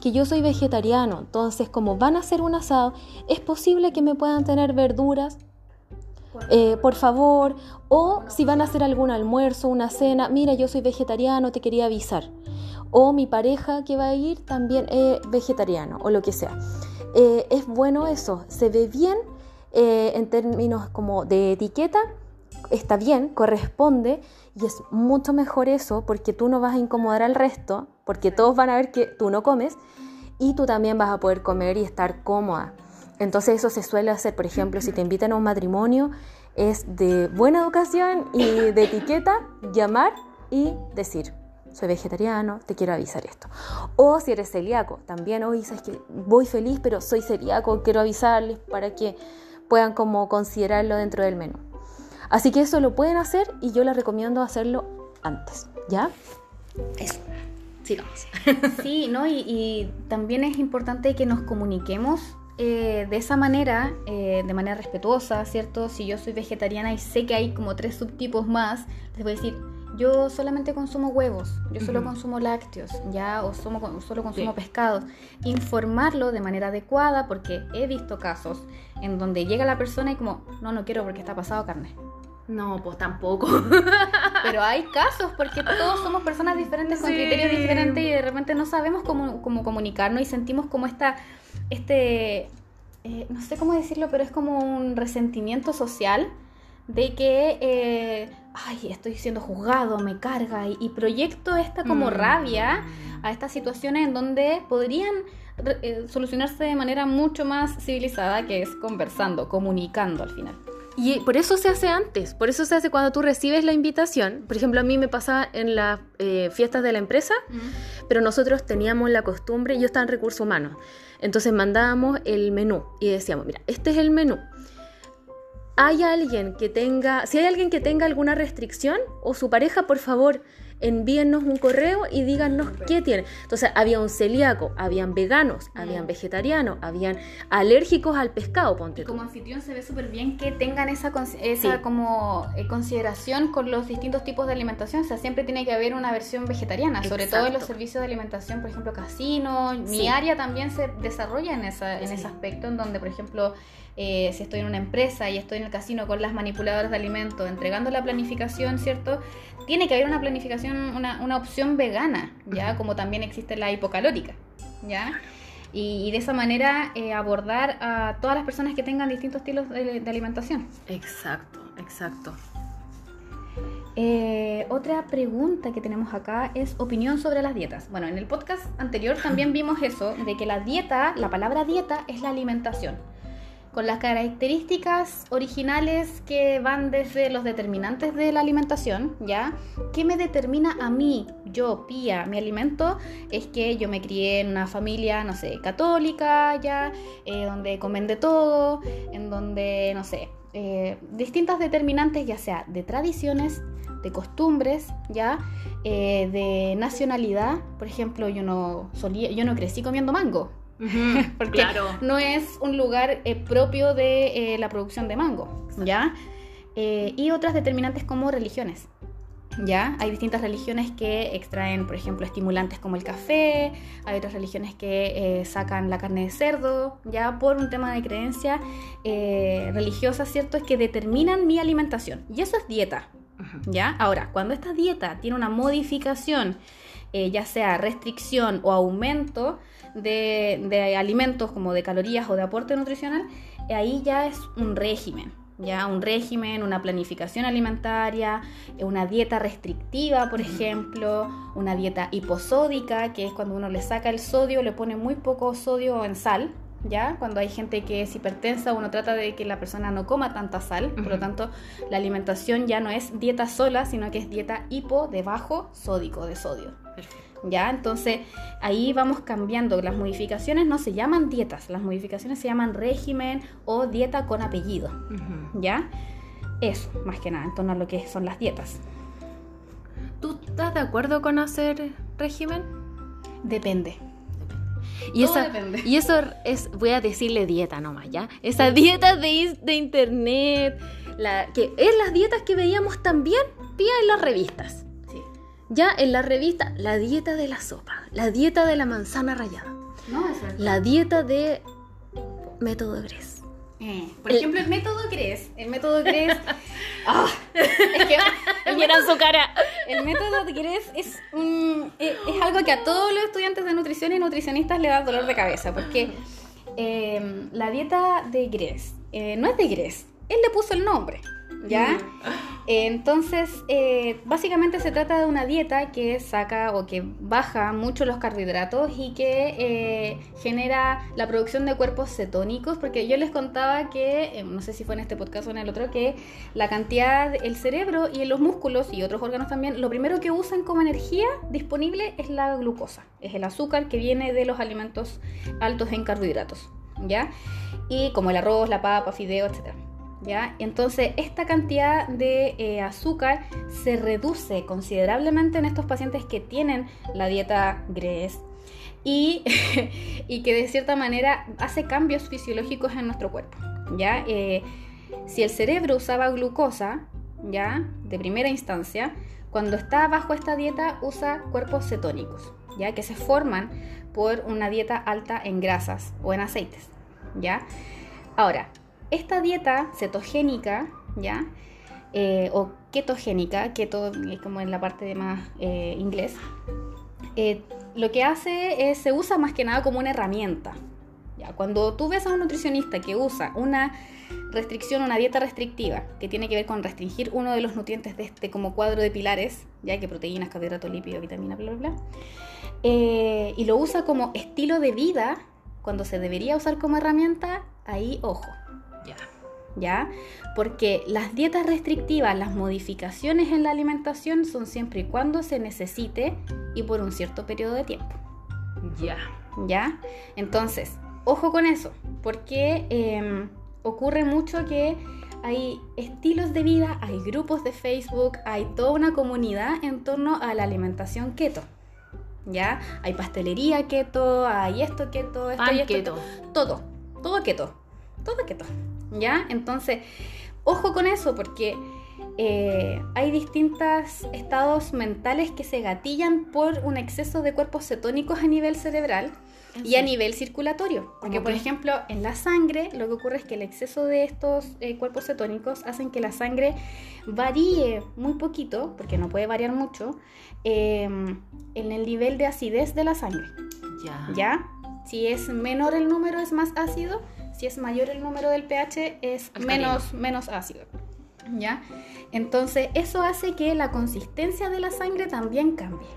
que yo soy vegetariano, entonces como van a hacer un asado, es posible que me puedan tener verduras eh, por favor, o si van a hacer algún almuerzo, una cena, mira, yo soy vegetariano, te quería avisar. O mi pareja que va a ir también es vegetariano, o lo que sea. Eh, es bueno eso, se ve bien eh, en términos como de etiqueta, está bien, corresponde, y es mucho mejor eso porque tú no vas a incomodar al resto, porque todos van a ver que tú no comes, y tú también vas a poder comer y estar cómoda. Entonces eso se suele hacer, por ejemplo, si te invitan a un matrimonio, es de buena educación y de etiqueta llamar y decir, soy vegetariano, te quiero avisar esto. O si eres celíaco, también, hoy sabes que voy feliz, pero soy celíaco, quiero avisarles para que puedan como considerarlo dentro del menú. Así que eso lo pueden hacer y yo les recomiendo hacerlo antes, ¿ya? Eso. Sigamos. Sí, ¿no? Y, y también es importante que nos comuniquemos eh, de esa manera, eh, de manera respetuosa, ¿cierto? Si yo soy vegetariana y sé que hay como tres subtipos más, les voy a decir, yo solamente consumo huevos, yo solo consumo lácteos, ya, o solo consumo pescados. Informarlo de manera adecuada, porque he visto casos en donde llega la persona y como, no, no quiero porque está pasado carne. No, pues tampoco. [laughs] Pero hay casos porque todos somos personas diferentes con criterios diferentes y de repente no sabemos cómo, cómo comunicarnos y sentimos como esta este, eh, no sé cómo decirlo, pero es como un resentimiento social de que, eh, ay, estoy siendo juzgado, me carga y, proyecto esta como mm. rabia a estas situaciones en donde podrían eh, solucionarse de manera mucho más civilizada, que es conversando, comunicando al final. Y por eso se hace antes, por eso se hace cuando tú recibes la invitación. Por ejemplo, a mí me pasaba en las fiestas de la empresa, pero nosotros teníamos la costumbre, yo estaba en recursos humanos, entonces mandábamos el menú y decíamos, mira, este es el menú. ¿Hay alguien que tenga, si hay alguien que tenga alguna restricción o su pareja, por favor, envíennos un correo y díganos qué tiene. Entonces, había un celíaco, habían veganos, habían vegetarianos, habían alérgicos al pescado, ponte Como anfitrión se ve súper bien que tengan esa, esa como eh, consideración con los distintos tipos de alimentación. O sea, siempre tiene que haber una versión vegetariana, sobre todo en los servicios de alimentación, por ejemplo, casino. Mi área también se desarrolla en, esa, en ese aspecto, en donde, por ejemplo, eh, si estoy en una empresa y estoy en el casino con las manipuladoras de alimentos, entregando la planificación, ¿cierto? Tiene que haber una planificación, una, una opción vegana, ¿ya? Como también existe la hipocalórica, ¿ya? Y, de esa manera eh, abordar a todas las personas que tengan distintos estilos de, alimentación. Exacto, exacto. Eh, otra pregunta que tenemos acá es opinión sobre las dietas. Bueno, en el podcast anterior también [laughs] vimos eso, de que la dieta, la palabra dieta es la alimentación con las características originales que van desde los determinantes de la alimentación, ¿ya? ¿Qué me determina a mí, yo, Pía, mi alimento? Es que yo me crié en una familia, no sé, católica, ¿ya? Eh, donde comen de todo, en donde, no sé, eh, distintas determinantes, ya sea de tradiciones, de costumbres, ¿ya? Eh, de nacionalidad. Por ejemplo, yo no, solía, yo no crecí comiendo mango, [laughs] porque no es un lugar eh, propio de eh, la producción de mango, ¿ya? Eh, y otras determinantes como religiones. ¿Ya? Hay distintas religiones que extraen, por ejemplo, estimulantes como el café, hay otras religiones que sacan la carne de cerdo, ya por un tema de creencia religiosa, ¿cierto? Es que determinan mi alimentación. Y eso es dieta, ¿ya? Ahora, cuando esta dieta tiene una modificación, ya sea restricción o aumento, de, alimentos como de calorías o de aporte nutricional, ahí ya es un régimen, ya un régimen, una planificación alimentaria, una dieta restrictiva, por ejemplo, una dieta hiposódica, que es cuando uno le saca el sodio, le pone muy poco sodio en sal, ¿ya? Cuando hay gente que es hipertensa, uno trata de que la persona no coma tanta sal, por lo tanto, la alimentación ya no es dieta sola, sino que es dieta hipo de bajo sódico, de sodio. Perfecto. ¿Ya? Entonces ahí vamos cambiando. Las modificaciones no se llaman dietas, las modificaciones se llaman régimen o dieta con apellido, ¿ya? Eso, más que nada, en torno a lo que son las dietas. ¿Tú estás de acuerdo con hacer régimen? Depende. Y, y eso es, voy a decirle dieta nomás, ¿ya? Esa dieta de, de internet, la, que es las dietas que veíamos también, pía en las revistas. Ya en la revista, la dieta de la sopa, la dieta de la manzana rallada, no, la dieta de método Gres. Eh, por ejemplo, el método Gres, el método Gres, [laughs] ah, es que el su cara. El método Gres es un, eh, es algo que a todos los estudiantes de nutrición y nutricionistas le da dolor de cabeza, porque eh, la dieta de Gres no es de Gres, él le puso el nombre. ¿Ya? Entonces, eh, básicamente se trata de una dieta que saca o que baja mucho los carbohidratos y que eh, genera la producción de cuerpos cetónicos, porque yo les contaba que, eh, no sé si fue en este podcast o en el otro, que la cantidad, el cerebro y los músculos y otros órganos también, lo primero que usan como energía disponible es la glucosa, es el azúcar que viene de los alimentos altos en carbohidratos, ¿ya? Y como el arroz, la papa, fideo, etcétera. Entonces, esta cantidad de eh, azúcar se reduce considerablemente en estos pacientes que tienen la dieta GRES [laughs] y, que de cierta manera hace cambios fisiológicos en nuestro cuerpo, ¿ya? Eh, si el cerebro usaba glucosa, ¿ya? De primera instancia, cuando está bajo esta dieta usa cuerpos cetónicos, ¿ya? Que se forman por una dieta alta en grasas o en aceites, ¿ya? Ahora, esta dieta cetogénica, ¿ya? Eh, o ketogénica, keto es como en la parte de más eh, inglés, eh, lo que hace es, se usa más que nada como una herramienta. ¿ya? Cuando tú ves a un nutricionista que usa una restricción, una dieta restrictiva, que tiene que ver con restringir uno de los nutrientes de este como cuadro de pilares, ya que proteínas, carbohidratos, lípidos, vitamina, bla, bla, bla, y lo usa como estilo de vida, cuando se debería usar como herramienta, ahí ojo, ¿ya? Porque las dietas restrictivas, las modificaciones en la alimentación son siempre y cuando se necesite y por un cierto periodo de tiempo. Ya. ¿Ya? Entonces, ojo con eso, porque em, ocurre mucho que hay estilos de vida, hay grupos de Facebook, hay toda una comunidad en torno a la alimentación keto. ¿Ya? Hay pastelería keto, hay esto keto, esto y esto. Keto. Todo, todo keto, todo keto. ¿Ya? Entonces, ojo con eso porque eh, hay distintos estados mentales que se gatillan por un exceso de cuerpos cetónicos a nivel cerebral y a nivel circulatorio. Porque, por ejemplo, en la sangre lo que ocurre es que el exceso de estos eh, cuerpos cetónicos hacen que la sangre varíe muy poquito, porque no puede variar mucho, em, en el nivel de acidez de la sangre. Ya. ¿Ya? Si es menor el número, es más ácido si es mayor el número del pH, es menos, menos ácido. ¿Ya? Entonces, eso hace que la consistencia de la sangre también cambie.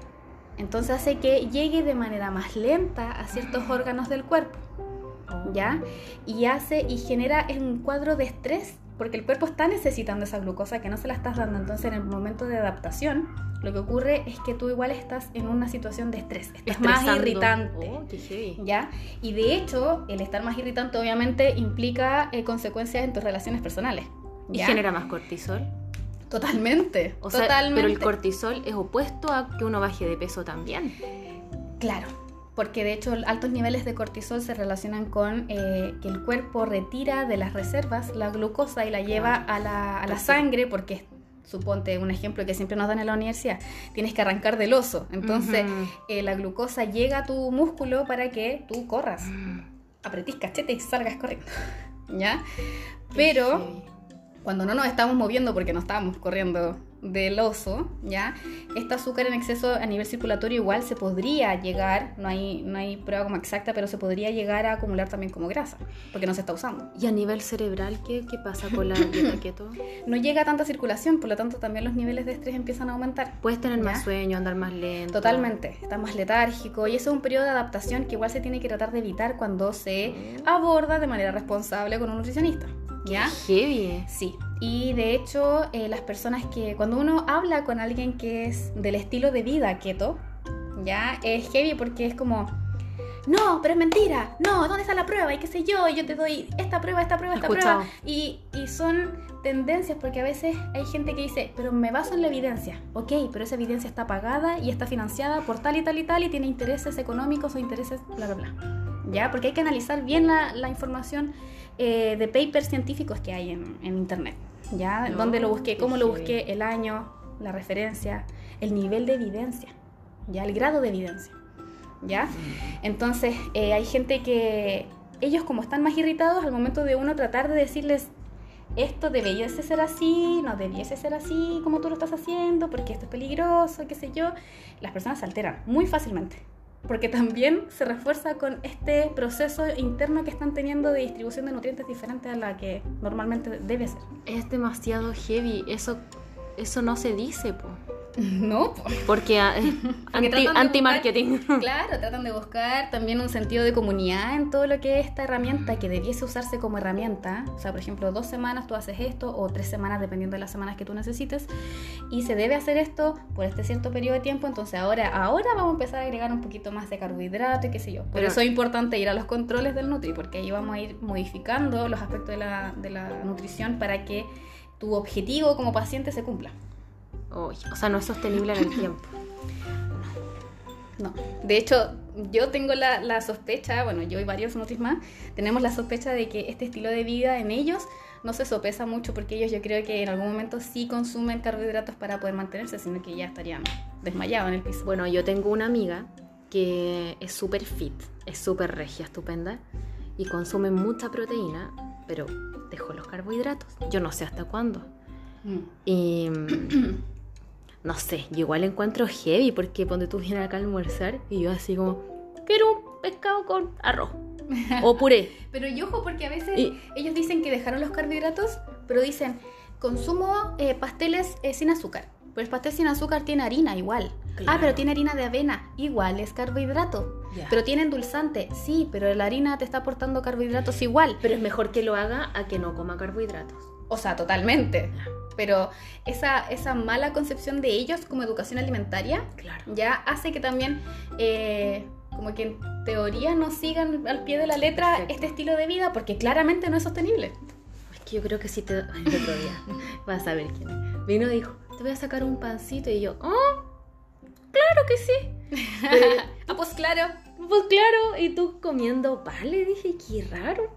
Entonces hace que llegue de manera más lenta a ciertos órganos del cuerpo. ¿ya? Y hace y genera un cuadro de estrés porque el cuerpo está necesitando esa glucosa que no se la estás dando. Entonces, en el momento de adaptación, lo que ocurre es que tú igual estás en una situación de estrés, estás más irritante. Oh, qué. ¿Ya? Y de hecho, el estar más irritante obviamente implica eh, consecuencias en tus relaciones personales. ¿Y genera más cortisol? Totalmente. O sea, totalmente. pero el cortisol es opuesto a que uno baje de peso también. Claro, porque de hecho altos niveles de cortisol se relacionan con eh, que el cuerpo retira de las reservas la glucosa y la lleva a la, a la sangre porque suponte un ejemplo que siempre nos dan en la universidad, tienes que arrancar del oso, entonces eh, la glucosa llega a tu músculo para que tú corras, Mm, apretís cachete y salgas corriendo, [laughs] ¿ya? Pero cuando no nos estamos moviendo porque no estábamos corriendo del oso, ¿ya? Este azúcar en exceso a nivel circulatorio igual se podría llegar, no hay, no hay prueba como exacta, pero se podría llegar a acumular también como grasa, porque no se está usando. ¿Y a nivel cerebral qué, qué pasa con la dieta [coughs] keto? No llega a tanta circulación, por lo tanto también los niveles de estrés empiezan a aumentar. Puedes tener más sueño, andar más lento. Totalmente, está más letárgico y eso es un periodo de adaptación que igual se tiene que tratar de evitar cuando se aborda de manera responsable con un nutricionista. ¿Ya? Heavy. Sí, y de hecho eh, las personas que cuando uno habla con alguien que es del estilo de vida keto, ya es heavy porque es como, no, pero es mentira, no, ¿dónde está la prueba? Y qué sé yo, y yo te doy esta prueba, esta prueba, esta Escuchado. prueba. Y, y son tendencias porque a veces hay gente que dice, pero me baso en la evidencia. Ok, pero esa evidencia está pagada y está financiada por tal y tal y tal y tiene intereses económicos o intereses, bla, bla, bla. ¿Ya? Porque hay que analizar bien la, la información eh, de papers científicos que hay en, en internet. ¿Ya? No, ¿Dónde lo busqué? qué ¿Cómo lo busqué? El año, la referencia, el nivel de evidencia. ¿Ya? El grado de evidencia. ¿Ya? Entonces, eh, hay gente que ellos como están más irritados al momento de uno tratar de decirles esto debiese ser así, no debiese ser así como tú lo estás haciendo, porque esto es peligroso, qué sé yo, las personas se alteran muy fácilmente. Porque también se refuerza con este proceso interno que están teniendo de distribución de nutrientes diferente a la que normalmente debe ser. Es demasiado heavy. Eso, eso no se dice, po. [laughs] No. Porque ah, [laughs] es anti, tratan de anti-marketing. [laughs] Claro, tratan de buscar también un sentido de comunidad en todo lo que es esta herramienta que debiese usarse como herramienta. O sea, por ejemplo, dos semanas tú haces esto o tres semanas dependiendo de las semanas que tú necesites y se debe hacer esto por este cierto periodo de tiempo. Entonces ahora, ahora vamos a empezar a agregar un poquito más de carbohidrato y qué sé yo. Por Pero- eso es importante ir a los controles del Nutri porque ahí vamos a ir modificando los aspectos de la, de la nutrición para que tu objetivo como paciente se cumpla. O sea, no es sostenible en el tiempo. No. De hecho, yo tengo la, la sospecha, bueno, yo y varios nutris más, tenemos la sospecha de que este estilo de vida en ellos no se sopesa mucho porque ellos yo creo que en algún momento sí consumen carbohidratos para poder mantenerse, sino que ya estarían desmayados en el piso. Bueno, yo tengo una amiga que es súper fit, es súper regia, estupenda, y consume mucha proteína, pero dejó los carbohidratos. Yo no sé hasta cuándo. Y mm, [clears throat] no sé, yo igual encuentro heavy porque ponte tú vienes acá a almorzar y yo así como, quiero un pescado con arroz [laughs] o puré. Pero y ojo, porque a veces Y- ellos dicen que dejaron los carbohidratos, pero dicen, consumo eh, pasteles eh, sin azúcar. Pero el pastel sin azúcar tiene harina igual. Ah, pero tiene harina de avena, igual es carbohidrato. Pero tiene endulzante, sí, pero la harina te está aportando carbohidratos igual. Pero es mejor que lo haga a que no coma carbohidratos. O sea, totalmente. Pero esa, esa mala concepción de ellos como educación alimentaria Claro. ya hace que también, eh, como que en teoría no sigan al pie de la letra Perfecto. este estilo de vida porque claramente no es sostenible. Es que yo creo que si te... Ay, el otro día, [laughs] vas a ver quién. Vino y dijo, te voy a sacar un pancito. Y yo, oh, claro que sí. Pero, [laughs] ah, pues claro. pues claro, y tú comiendo pan, le dije, qué raro.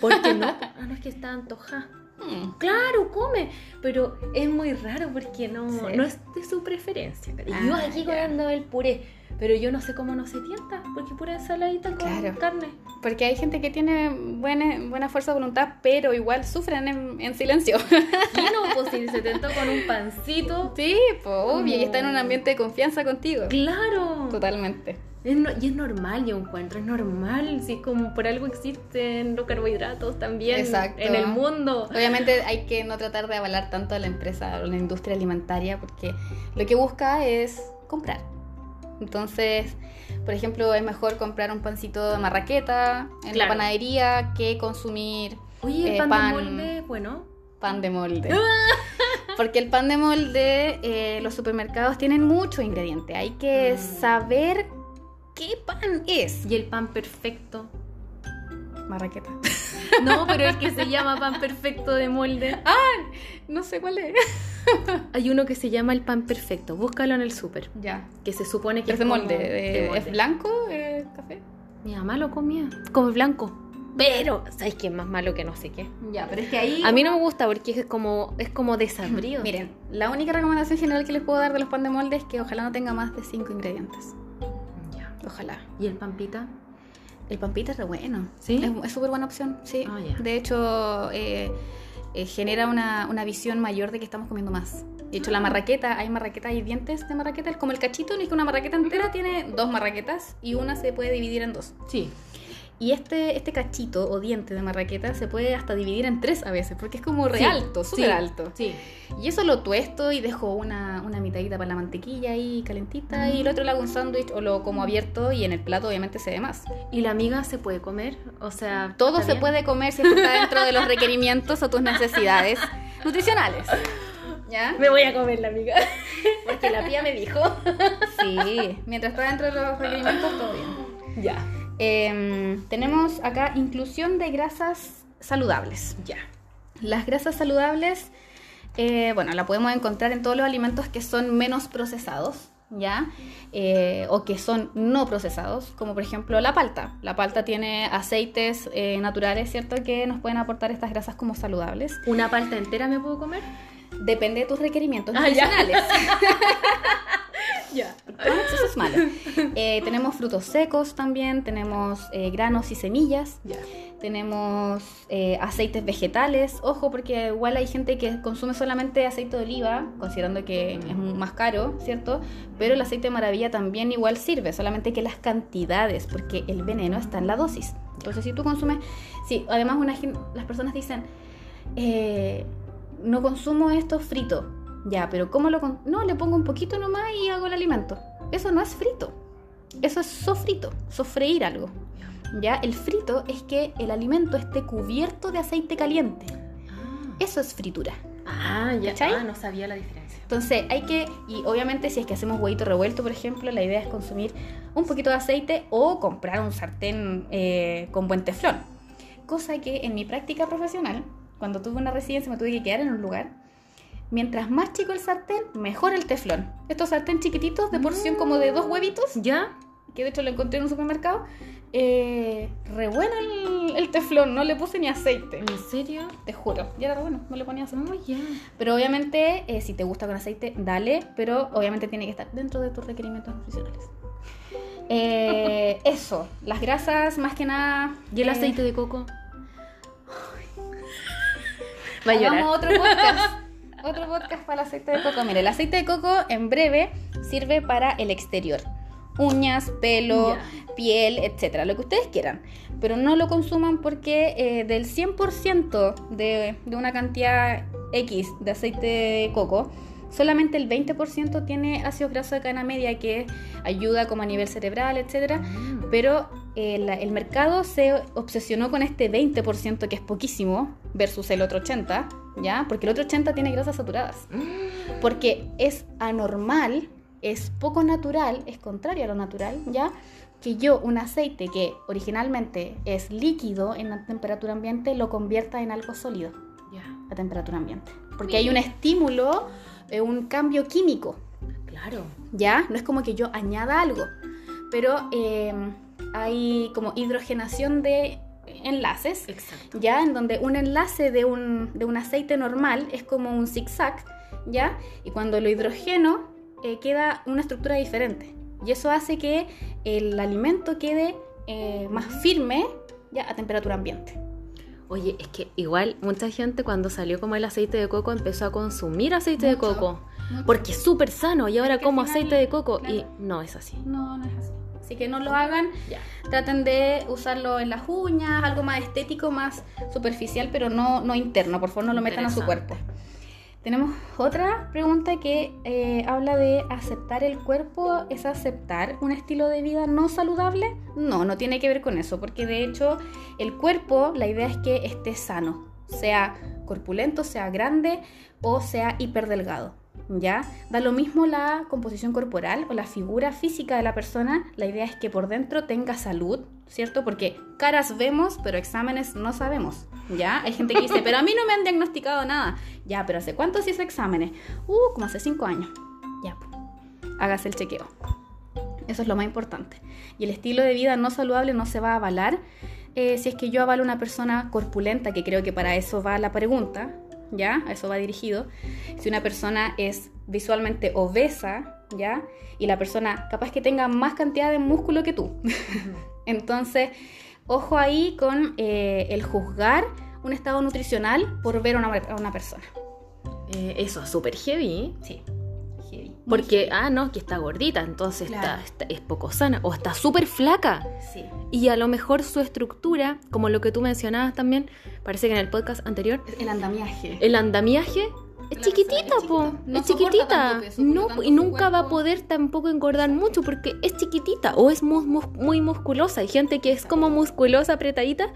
Porque no, [laughs] ah, no es que está antojada. Hmm. Claro, come, pero es muy raro porque no, Sí. no es de su preferencia. Y yo Ah, aquí ya. comiendo el puré, pero yo no sé cómo no se tienta, porque pura ensaladita con Claro. carne. Porque hay gente que tiene buena, buena fuerza de voluntad, pero igual sufren en, en silencio. [laughs] Y no, pues si se tentó con un pancito, sí, pues obvio, y está en un ambiente de confianza contigo. claro. Totalmente. Es no- y es normal, yo encuentro, es normal, si como por algo existen los carbohidratos también Exacto. en el mundo. Obviamente hay que no tratar de avalar tanto a la empresa o la industria alimentaria porque lo que busca es comprar. Entonces, por ejemplo, es mejor comprar un pancito de marraqueta en la panadería que consumir Oye, el Eh, pan, pan- de molde, bueno. pan de molde. [laughs] Porque el pan de molde, eh, los supermercados tienen mucho ingrediente. Hay que Mm. saber qué pan es. Y el pan perfecto. Marraqueta. [laughs] No, pero el que se llama pan perfecto de molde. No sé cuál es. [laughs] Hay uno que se llama el pan perfecto. Búscalo en el súper. Ya. Que se supone que ¿Qué es de molde? de Eh, molde. ¿Es blanco? ¿Es café? Mi mamá lo comía. Como blanco. Pero, ¿sabes qué es más malo que no sé qué? Ya, pero es que ahí... A mí no me gusta porque es como, es como desabrido. [laughs] Miren, la única recomendación general que les puedo dar de los pan de molde es que ojalá no tenga más de 5 ingredientes. Ya. Ojalá. ¿Y el pampita? El pampita es re bueno. ¿Sí? Es- súper buena opción, sí. Ah. De hecho, eh, eh, genera una, una visión mayor de que estamos comiendo más. De hecho, la marraqueta, hay marraqueta, hay dientes de marraqueta, es como el cachito, no es que una marraqueta entera tiene dos marraquetas y una se puede dividir en dos. Sí. Y este, este cachito o diente de marraqueta se puede hasta dividir en tres a veces, porque es como re Sí, alto, súper sí, alto. Sí. Y eso lo tuesto y dejo una, una mitadita para la mantequilla ahí calentita y el otro le hago un sándwich o lo como abierto y en el plato obviamente se ve más. ¿Y la amiga se puede comer? O sea, Todo ¿está se bien? puede comer si está dentro de los requerimientos o tus necesidades nutricionales. ¿Ya? Me voy a comer la amiga. Porque la pía me dijo. Sí, mientras está dentro de los requerimientos, todo bien. Ya. Em, tenemos acá inclusión de grasas saludables. Ya. Las grasas saludables, eh, bueno, la podemos encontrar en todos los alimentos que son menos procesados, ¿ya? Eh, o que son no procesados, como por ejemplo la palta. La palta tiene aceites eh, naturales, ¿cierto? Que nos pueden aportar estas grasas como saludables. ¿Una palta entera me puedo comer? Depende de tus requerimientos Ah, nutricionales. [laughs] Ya. Todo exceso es malo. Eh, tenemos frutos secos también, tenemos eh, granos y semillas. Ya. Tenemos eh, aceites vegetales, ojo, porque igual hay gente que consume solamente aceite de oliva, considerando que es más caro, ¿cierto? Pero el aceite de maravilla también igual sirve, solamente que las cantidades, porque el veneno está en la dosis. Entonces, si tú consumes, sí, además una las personas dicen, eh, no consumo esto frito, ya, pero ¿cómo lo con No, le pongo un poquito nomás y hago el alimento. Eso no es frito, eso es sofrito, sofreír algo. ¿Ya? El frito es que el alimento esté cubierto de aceite caliente. Eso es fritura. Ah, ya. ¿Cachai? Ah, no sabía la diferencia. Entonces hay que, y obviamente si es que hacemos huevito revuelto, por ejemplo, la idea es consumir un poquito de aceite o comprar un sartén eh, con buen teflón. Cosa que en mi práctica profesional, cuando tuve una residencia me tuve que quedar en un lugar, mientras más chico el sartén, mejor el teflón. Estos sartén chiquititos de porción como de dos huevitos, ¿Ya? que de hecho lo encontré en un supermercado, eh, re bueno el, el teflón, no le puse ni aceite. ¿En serio? Te juro, ya era re bueno, no le ponía aceite. Oh, ya. Pero obviamente, eh, si te gusta con aceite, dale, pero obviamente tiene que estar dentro de tus requerimientos nutricionales. [laughs] Eh, eso, las grasas más que nada. ¿Y el eh, aceite de coco? [laughs] Va a hagamos otro podcast. [laughs] otro podcast para el aceite de coco. Mire, el aceite de coco en breve sirve para el exterior. Uñas, pelo, Ya. piel, etcétera, lo que ustedes quieran. Pero no lo consuman porque eh, del 100% de, de una cantidad X de aceite de coco, solamente el 20% tiene ácidos grasos de cadena media que ayuda como a nivel cerebral, etcétera. Mm. Pero eh, la- el mercado se obsesionó con este 20% que es poquísimo versus el otro 80%, ¿ya? Porque el otro 80% tiene grasas saturadas. Porque es anormal, es poco natural, es contrario a lo natural, ¿ya? Que yo un aceite que originalmente es líquido en la temperatura ambiente lo convierta en algo sólido a temperatura ambiente. Porque hay un estímulo, eh, un cambio químico, Claro. ¿ya? No es como que yo añada algo, pero eh, hay como hidrogenación de enlaces, Exacto. ¿ya? En donde un enlace de un, de un aceite normal es como un zigzag, ¿ya? Y cuando lo hidrogeno eh, queda una estructura diferente. Y eso hace que el alimento quede eh, más firme, ¿ya? A temperatura ambiente. Oye, es que igual mucha gente cuando salió como el aceite de coco empezó a consumir aceite de Mucho. coco. Porque es súper sano y ahora como final, aceite de coco y no es así. No, no es así. Así que no lo hagan. Traten de usarlo en las uñas, algo más estético, más superficial, pero no, no interno. Por favor, no lo metan a su cuerpo. Tenemos otra pregunta que eh, habla de aceptar el cuerpo. ¿Es aceptar un estilo de vida no saludable? No, no tiene que ver con eso, porque de hecho el cuerpo, la idea es que esté sano, sea corpulento, sea grande o sea hiperdelgado. ¿Ya? Da lo mismo la composición corporal o la figura física de la persona, la idea es que por dentro tenga salud, ¿cierto? Porque caras vemos, pero exámenes no sabemos, ¿ya? Hay gente que dice, pero a mí no me han diagnosticado nada. Ya, pero ¿hace cuánto se hizo exámenes? Uh, como hace cinco años. Ya, hágase el chequeo. Eso es lo más importante. Y el estilo de vida no saludable no se va a avalar eh, si es que yo avalo una persona corpulenta, que creo que para eso va la pregunta, ¿ya? A eso va dirigido. Si una persona es visualmente obesa, ¿ya? Y la persona capaz que tenga más cantidad de músculo que tú. [laughs] Entonces, ojo ahí con eh, el juzgar un estado nutricional por ver a una, persona. Eh, eso es súper heavy. Sí. Porque, ah, no, que está gordita, entonces está, es poco sana. O está súper flaca. Sí. Y a lo mejor su estructura, como lo que tú mencionabas también, parece que en el podcast anterior. El andamiaje. El andamiaje es chiquitita, po. es chiquitita. no, y nunca va a poder tampoco engordar mucho porque es chiquitita o es muy, musculosa. Hay gente que es como musculosa, apretadita,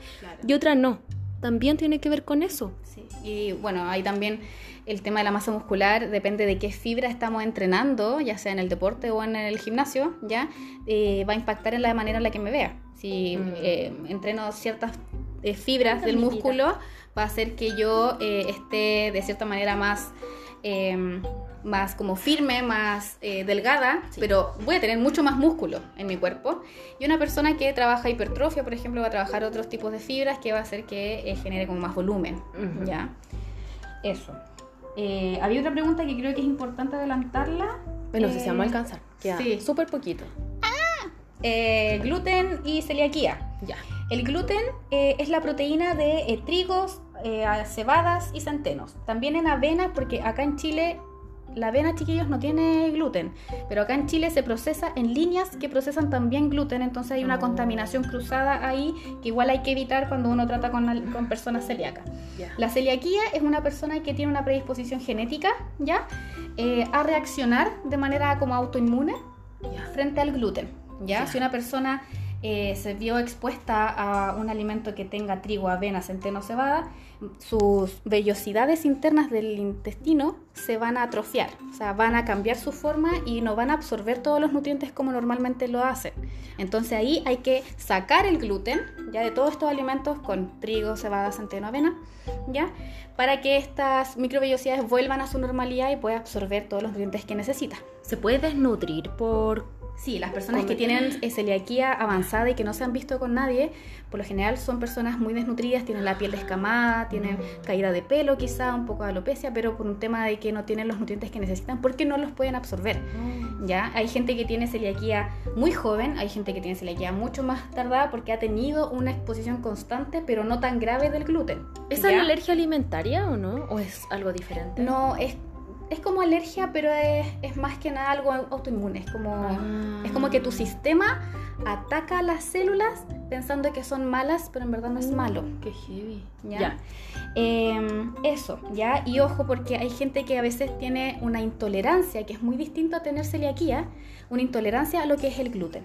y otra no. También tiene que ver con eso. Sí. Y bueno, hay también el tema de la masa muscular depende de qué fibra estamos entrenando, ya sea en el deporte o en el gimnasio, ya eh, va a impactar en la manera en la que me vea. Si mm. eh, entreno ciertas eh, fibras del músculo, va a hacer que yo esté de cierta manera más em, más como firme, más delgada, pero voy a tener mucho más músculo en mi cuerpo. Y una persona que trabaja hipertrofia, por ejemplo, va a trabajar otros tipos de fibras que va a hacer que genere como más volumen, ¿ya? Eso. Eh, había otra pregunta que creo que es importante adelantarla. Bueno, si se llama alcanzar. Queda sí. súper poquito. Ah, eh, gluten y celiaquía. Ya. El gluten eh, es la proteína de trigos, cebadas y centenos. También en avena, porque acá en Chile la avena, chiquillos, no tiene gluten, pero acá en Chile se procesa en líneas que procesan también gluten, entonces hay una oh. contaminación cruzada ahí que igual hay que evitar cuando uno trata con, con personas celíacas. La celiaquía es una persona que tiene una predisposición genética, ¿ya? Eh, a reaccionar de manera como autoinmune frente al gluten, ¿ya? Si una persona eh, se vio expuesta a un alimento que tenga trigo, avena, centeno, cebada, sus vellosidades internas del intestino se van a atrofiar, o sea, van a cambiar su forma y no van a absorber todos los nutrientes como normalmente lo hacen. Entonces ahí hay que sacar el gluten, ya de todos estos alimentos con trigo, cebada, centeno, avena, ya, para que estas microvellosidades vuelvan a su normalidad y pueda absorber todos los nutrientes que necesita. ¿Se puede desnutrir por Sí, las personas que tienen celiaquía avanzada y que no se han visto con nadie, por lo general son personas muy desnutridas, tienen la piel descamada, tienen caída de pelo quizá, un poco de alopecia, pero por un tema de que no tienen los nutrientes que necesitan porque no los pueden absorber. Oh. ¿ya? Hay gente que tiene celiaquía muy joven, hay gente que tiene celiaquía mucho más tardada porque ha tenido una exposición constante, pero no tan grave del gluten. ¿Es una alergia alimentaria o no? ¿O es algo diferente? No, es es como alergia, pero es, más que nada algo autoinmune. Es como, es como que tu sistema ataca las células pensando que son malas, pero en verdad no es mm, malo. Qué heavy. ¿Ya? Em, eso, ¿ya? Y ojo, porque hay gente que a veces tiene una intolerancia, que es muy distinto a tener celiaquía, una intolerancia a lo que es el gluten.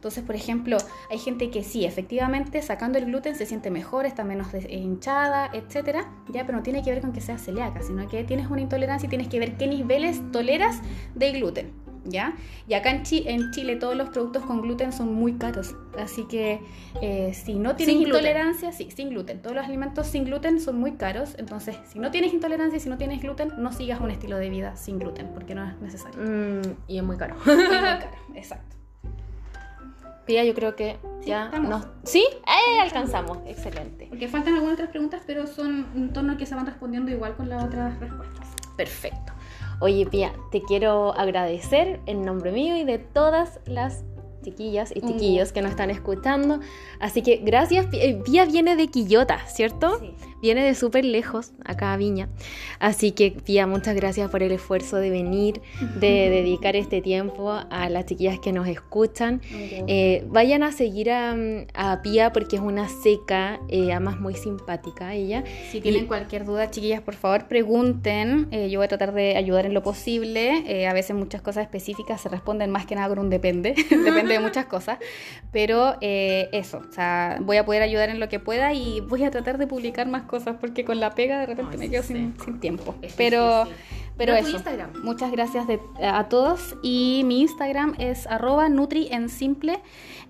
Entonces, por ejemplo, hay gente que sí, efectivamente, sacando el gluten se siente mejor, está menos hinchada, etcétera, ya, pero no tiene que ver con que sea celíaca, sino que tienes una intolerancia y tienes que ver qué niveles toleras de gluten. ¿Ya? Y acá en, en, Chile todos los productos con gluten son muy caros, así que eh, si no tienes intolerancia, sí, sin gluten, todos los alimentos sin gluten son muy caros, entonces si no tienes intolerancia y si no tienes gluten, no sigas un estilo de vida sin gluten, porque no es necesario. Mm, y es muy caro. es muy [laughs] caro, exacto yo creo que ya nos... ¿Sí? Eh, alcanzamos. Excelente. Porque faltan algunas otras preguntas, pero son un tono que se van respondiendo igual con las otras respuestas. Perfecto. Oye, Pía, te quiero agradecer en nombre mío y de todas las chiquillas y chiquillos que nos están escuchando. Así que gracias. Pía viene de Quillota, ¿cierto? Sí. Viene de súper lejos, acá a Viña. Así que, Pía, muchas gracias por el esfuerzo de venir, de [laughs] dedicar este tiempo a las chiquillas que nos escuchan. Eh, vayan a seguir a, a, Pía porque es una seca, eh, además muy simpática ella. Si tienen cualquier duda, chiquillas, por favor, pregunten. Eh, yo voy a tratar de ayudar en lo posible. a veces muchas cosas específicas se responden más que nada con un depende. [laughs] depende de muchas cosas. Pero eso, o sea, voy a poder ayudar en lo que pueda y voy a tratar de publicar más cosas porque con la pega de repente me quedo sin, tiempo. pero pero eso, muchas gracias a todos y mi Instagram es arroba nutri en simple,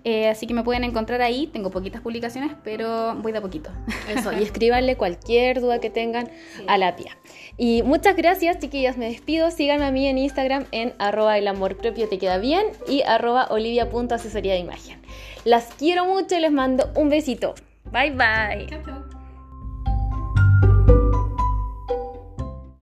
eh, así que me pueden encontrar ahí, tengo poquitas publicaciones, pero voy de a poquito. Eso, [laughs] y escríbanle cualquier duda que tengan a la tía. Y muchas gracias chiquillas, me despido, síganme a mí en Instagram en arroba el amor propio te queda bien y arroba olivia.asesoría de imagen. Las quiero mucho y les mando un besito. Bye bye. Chao, chao.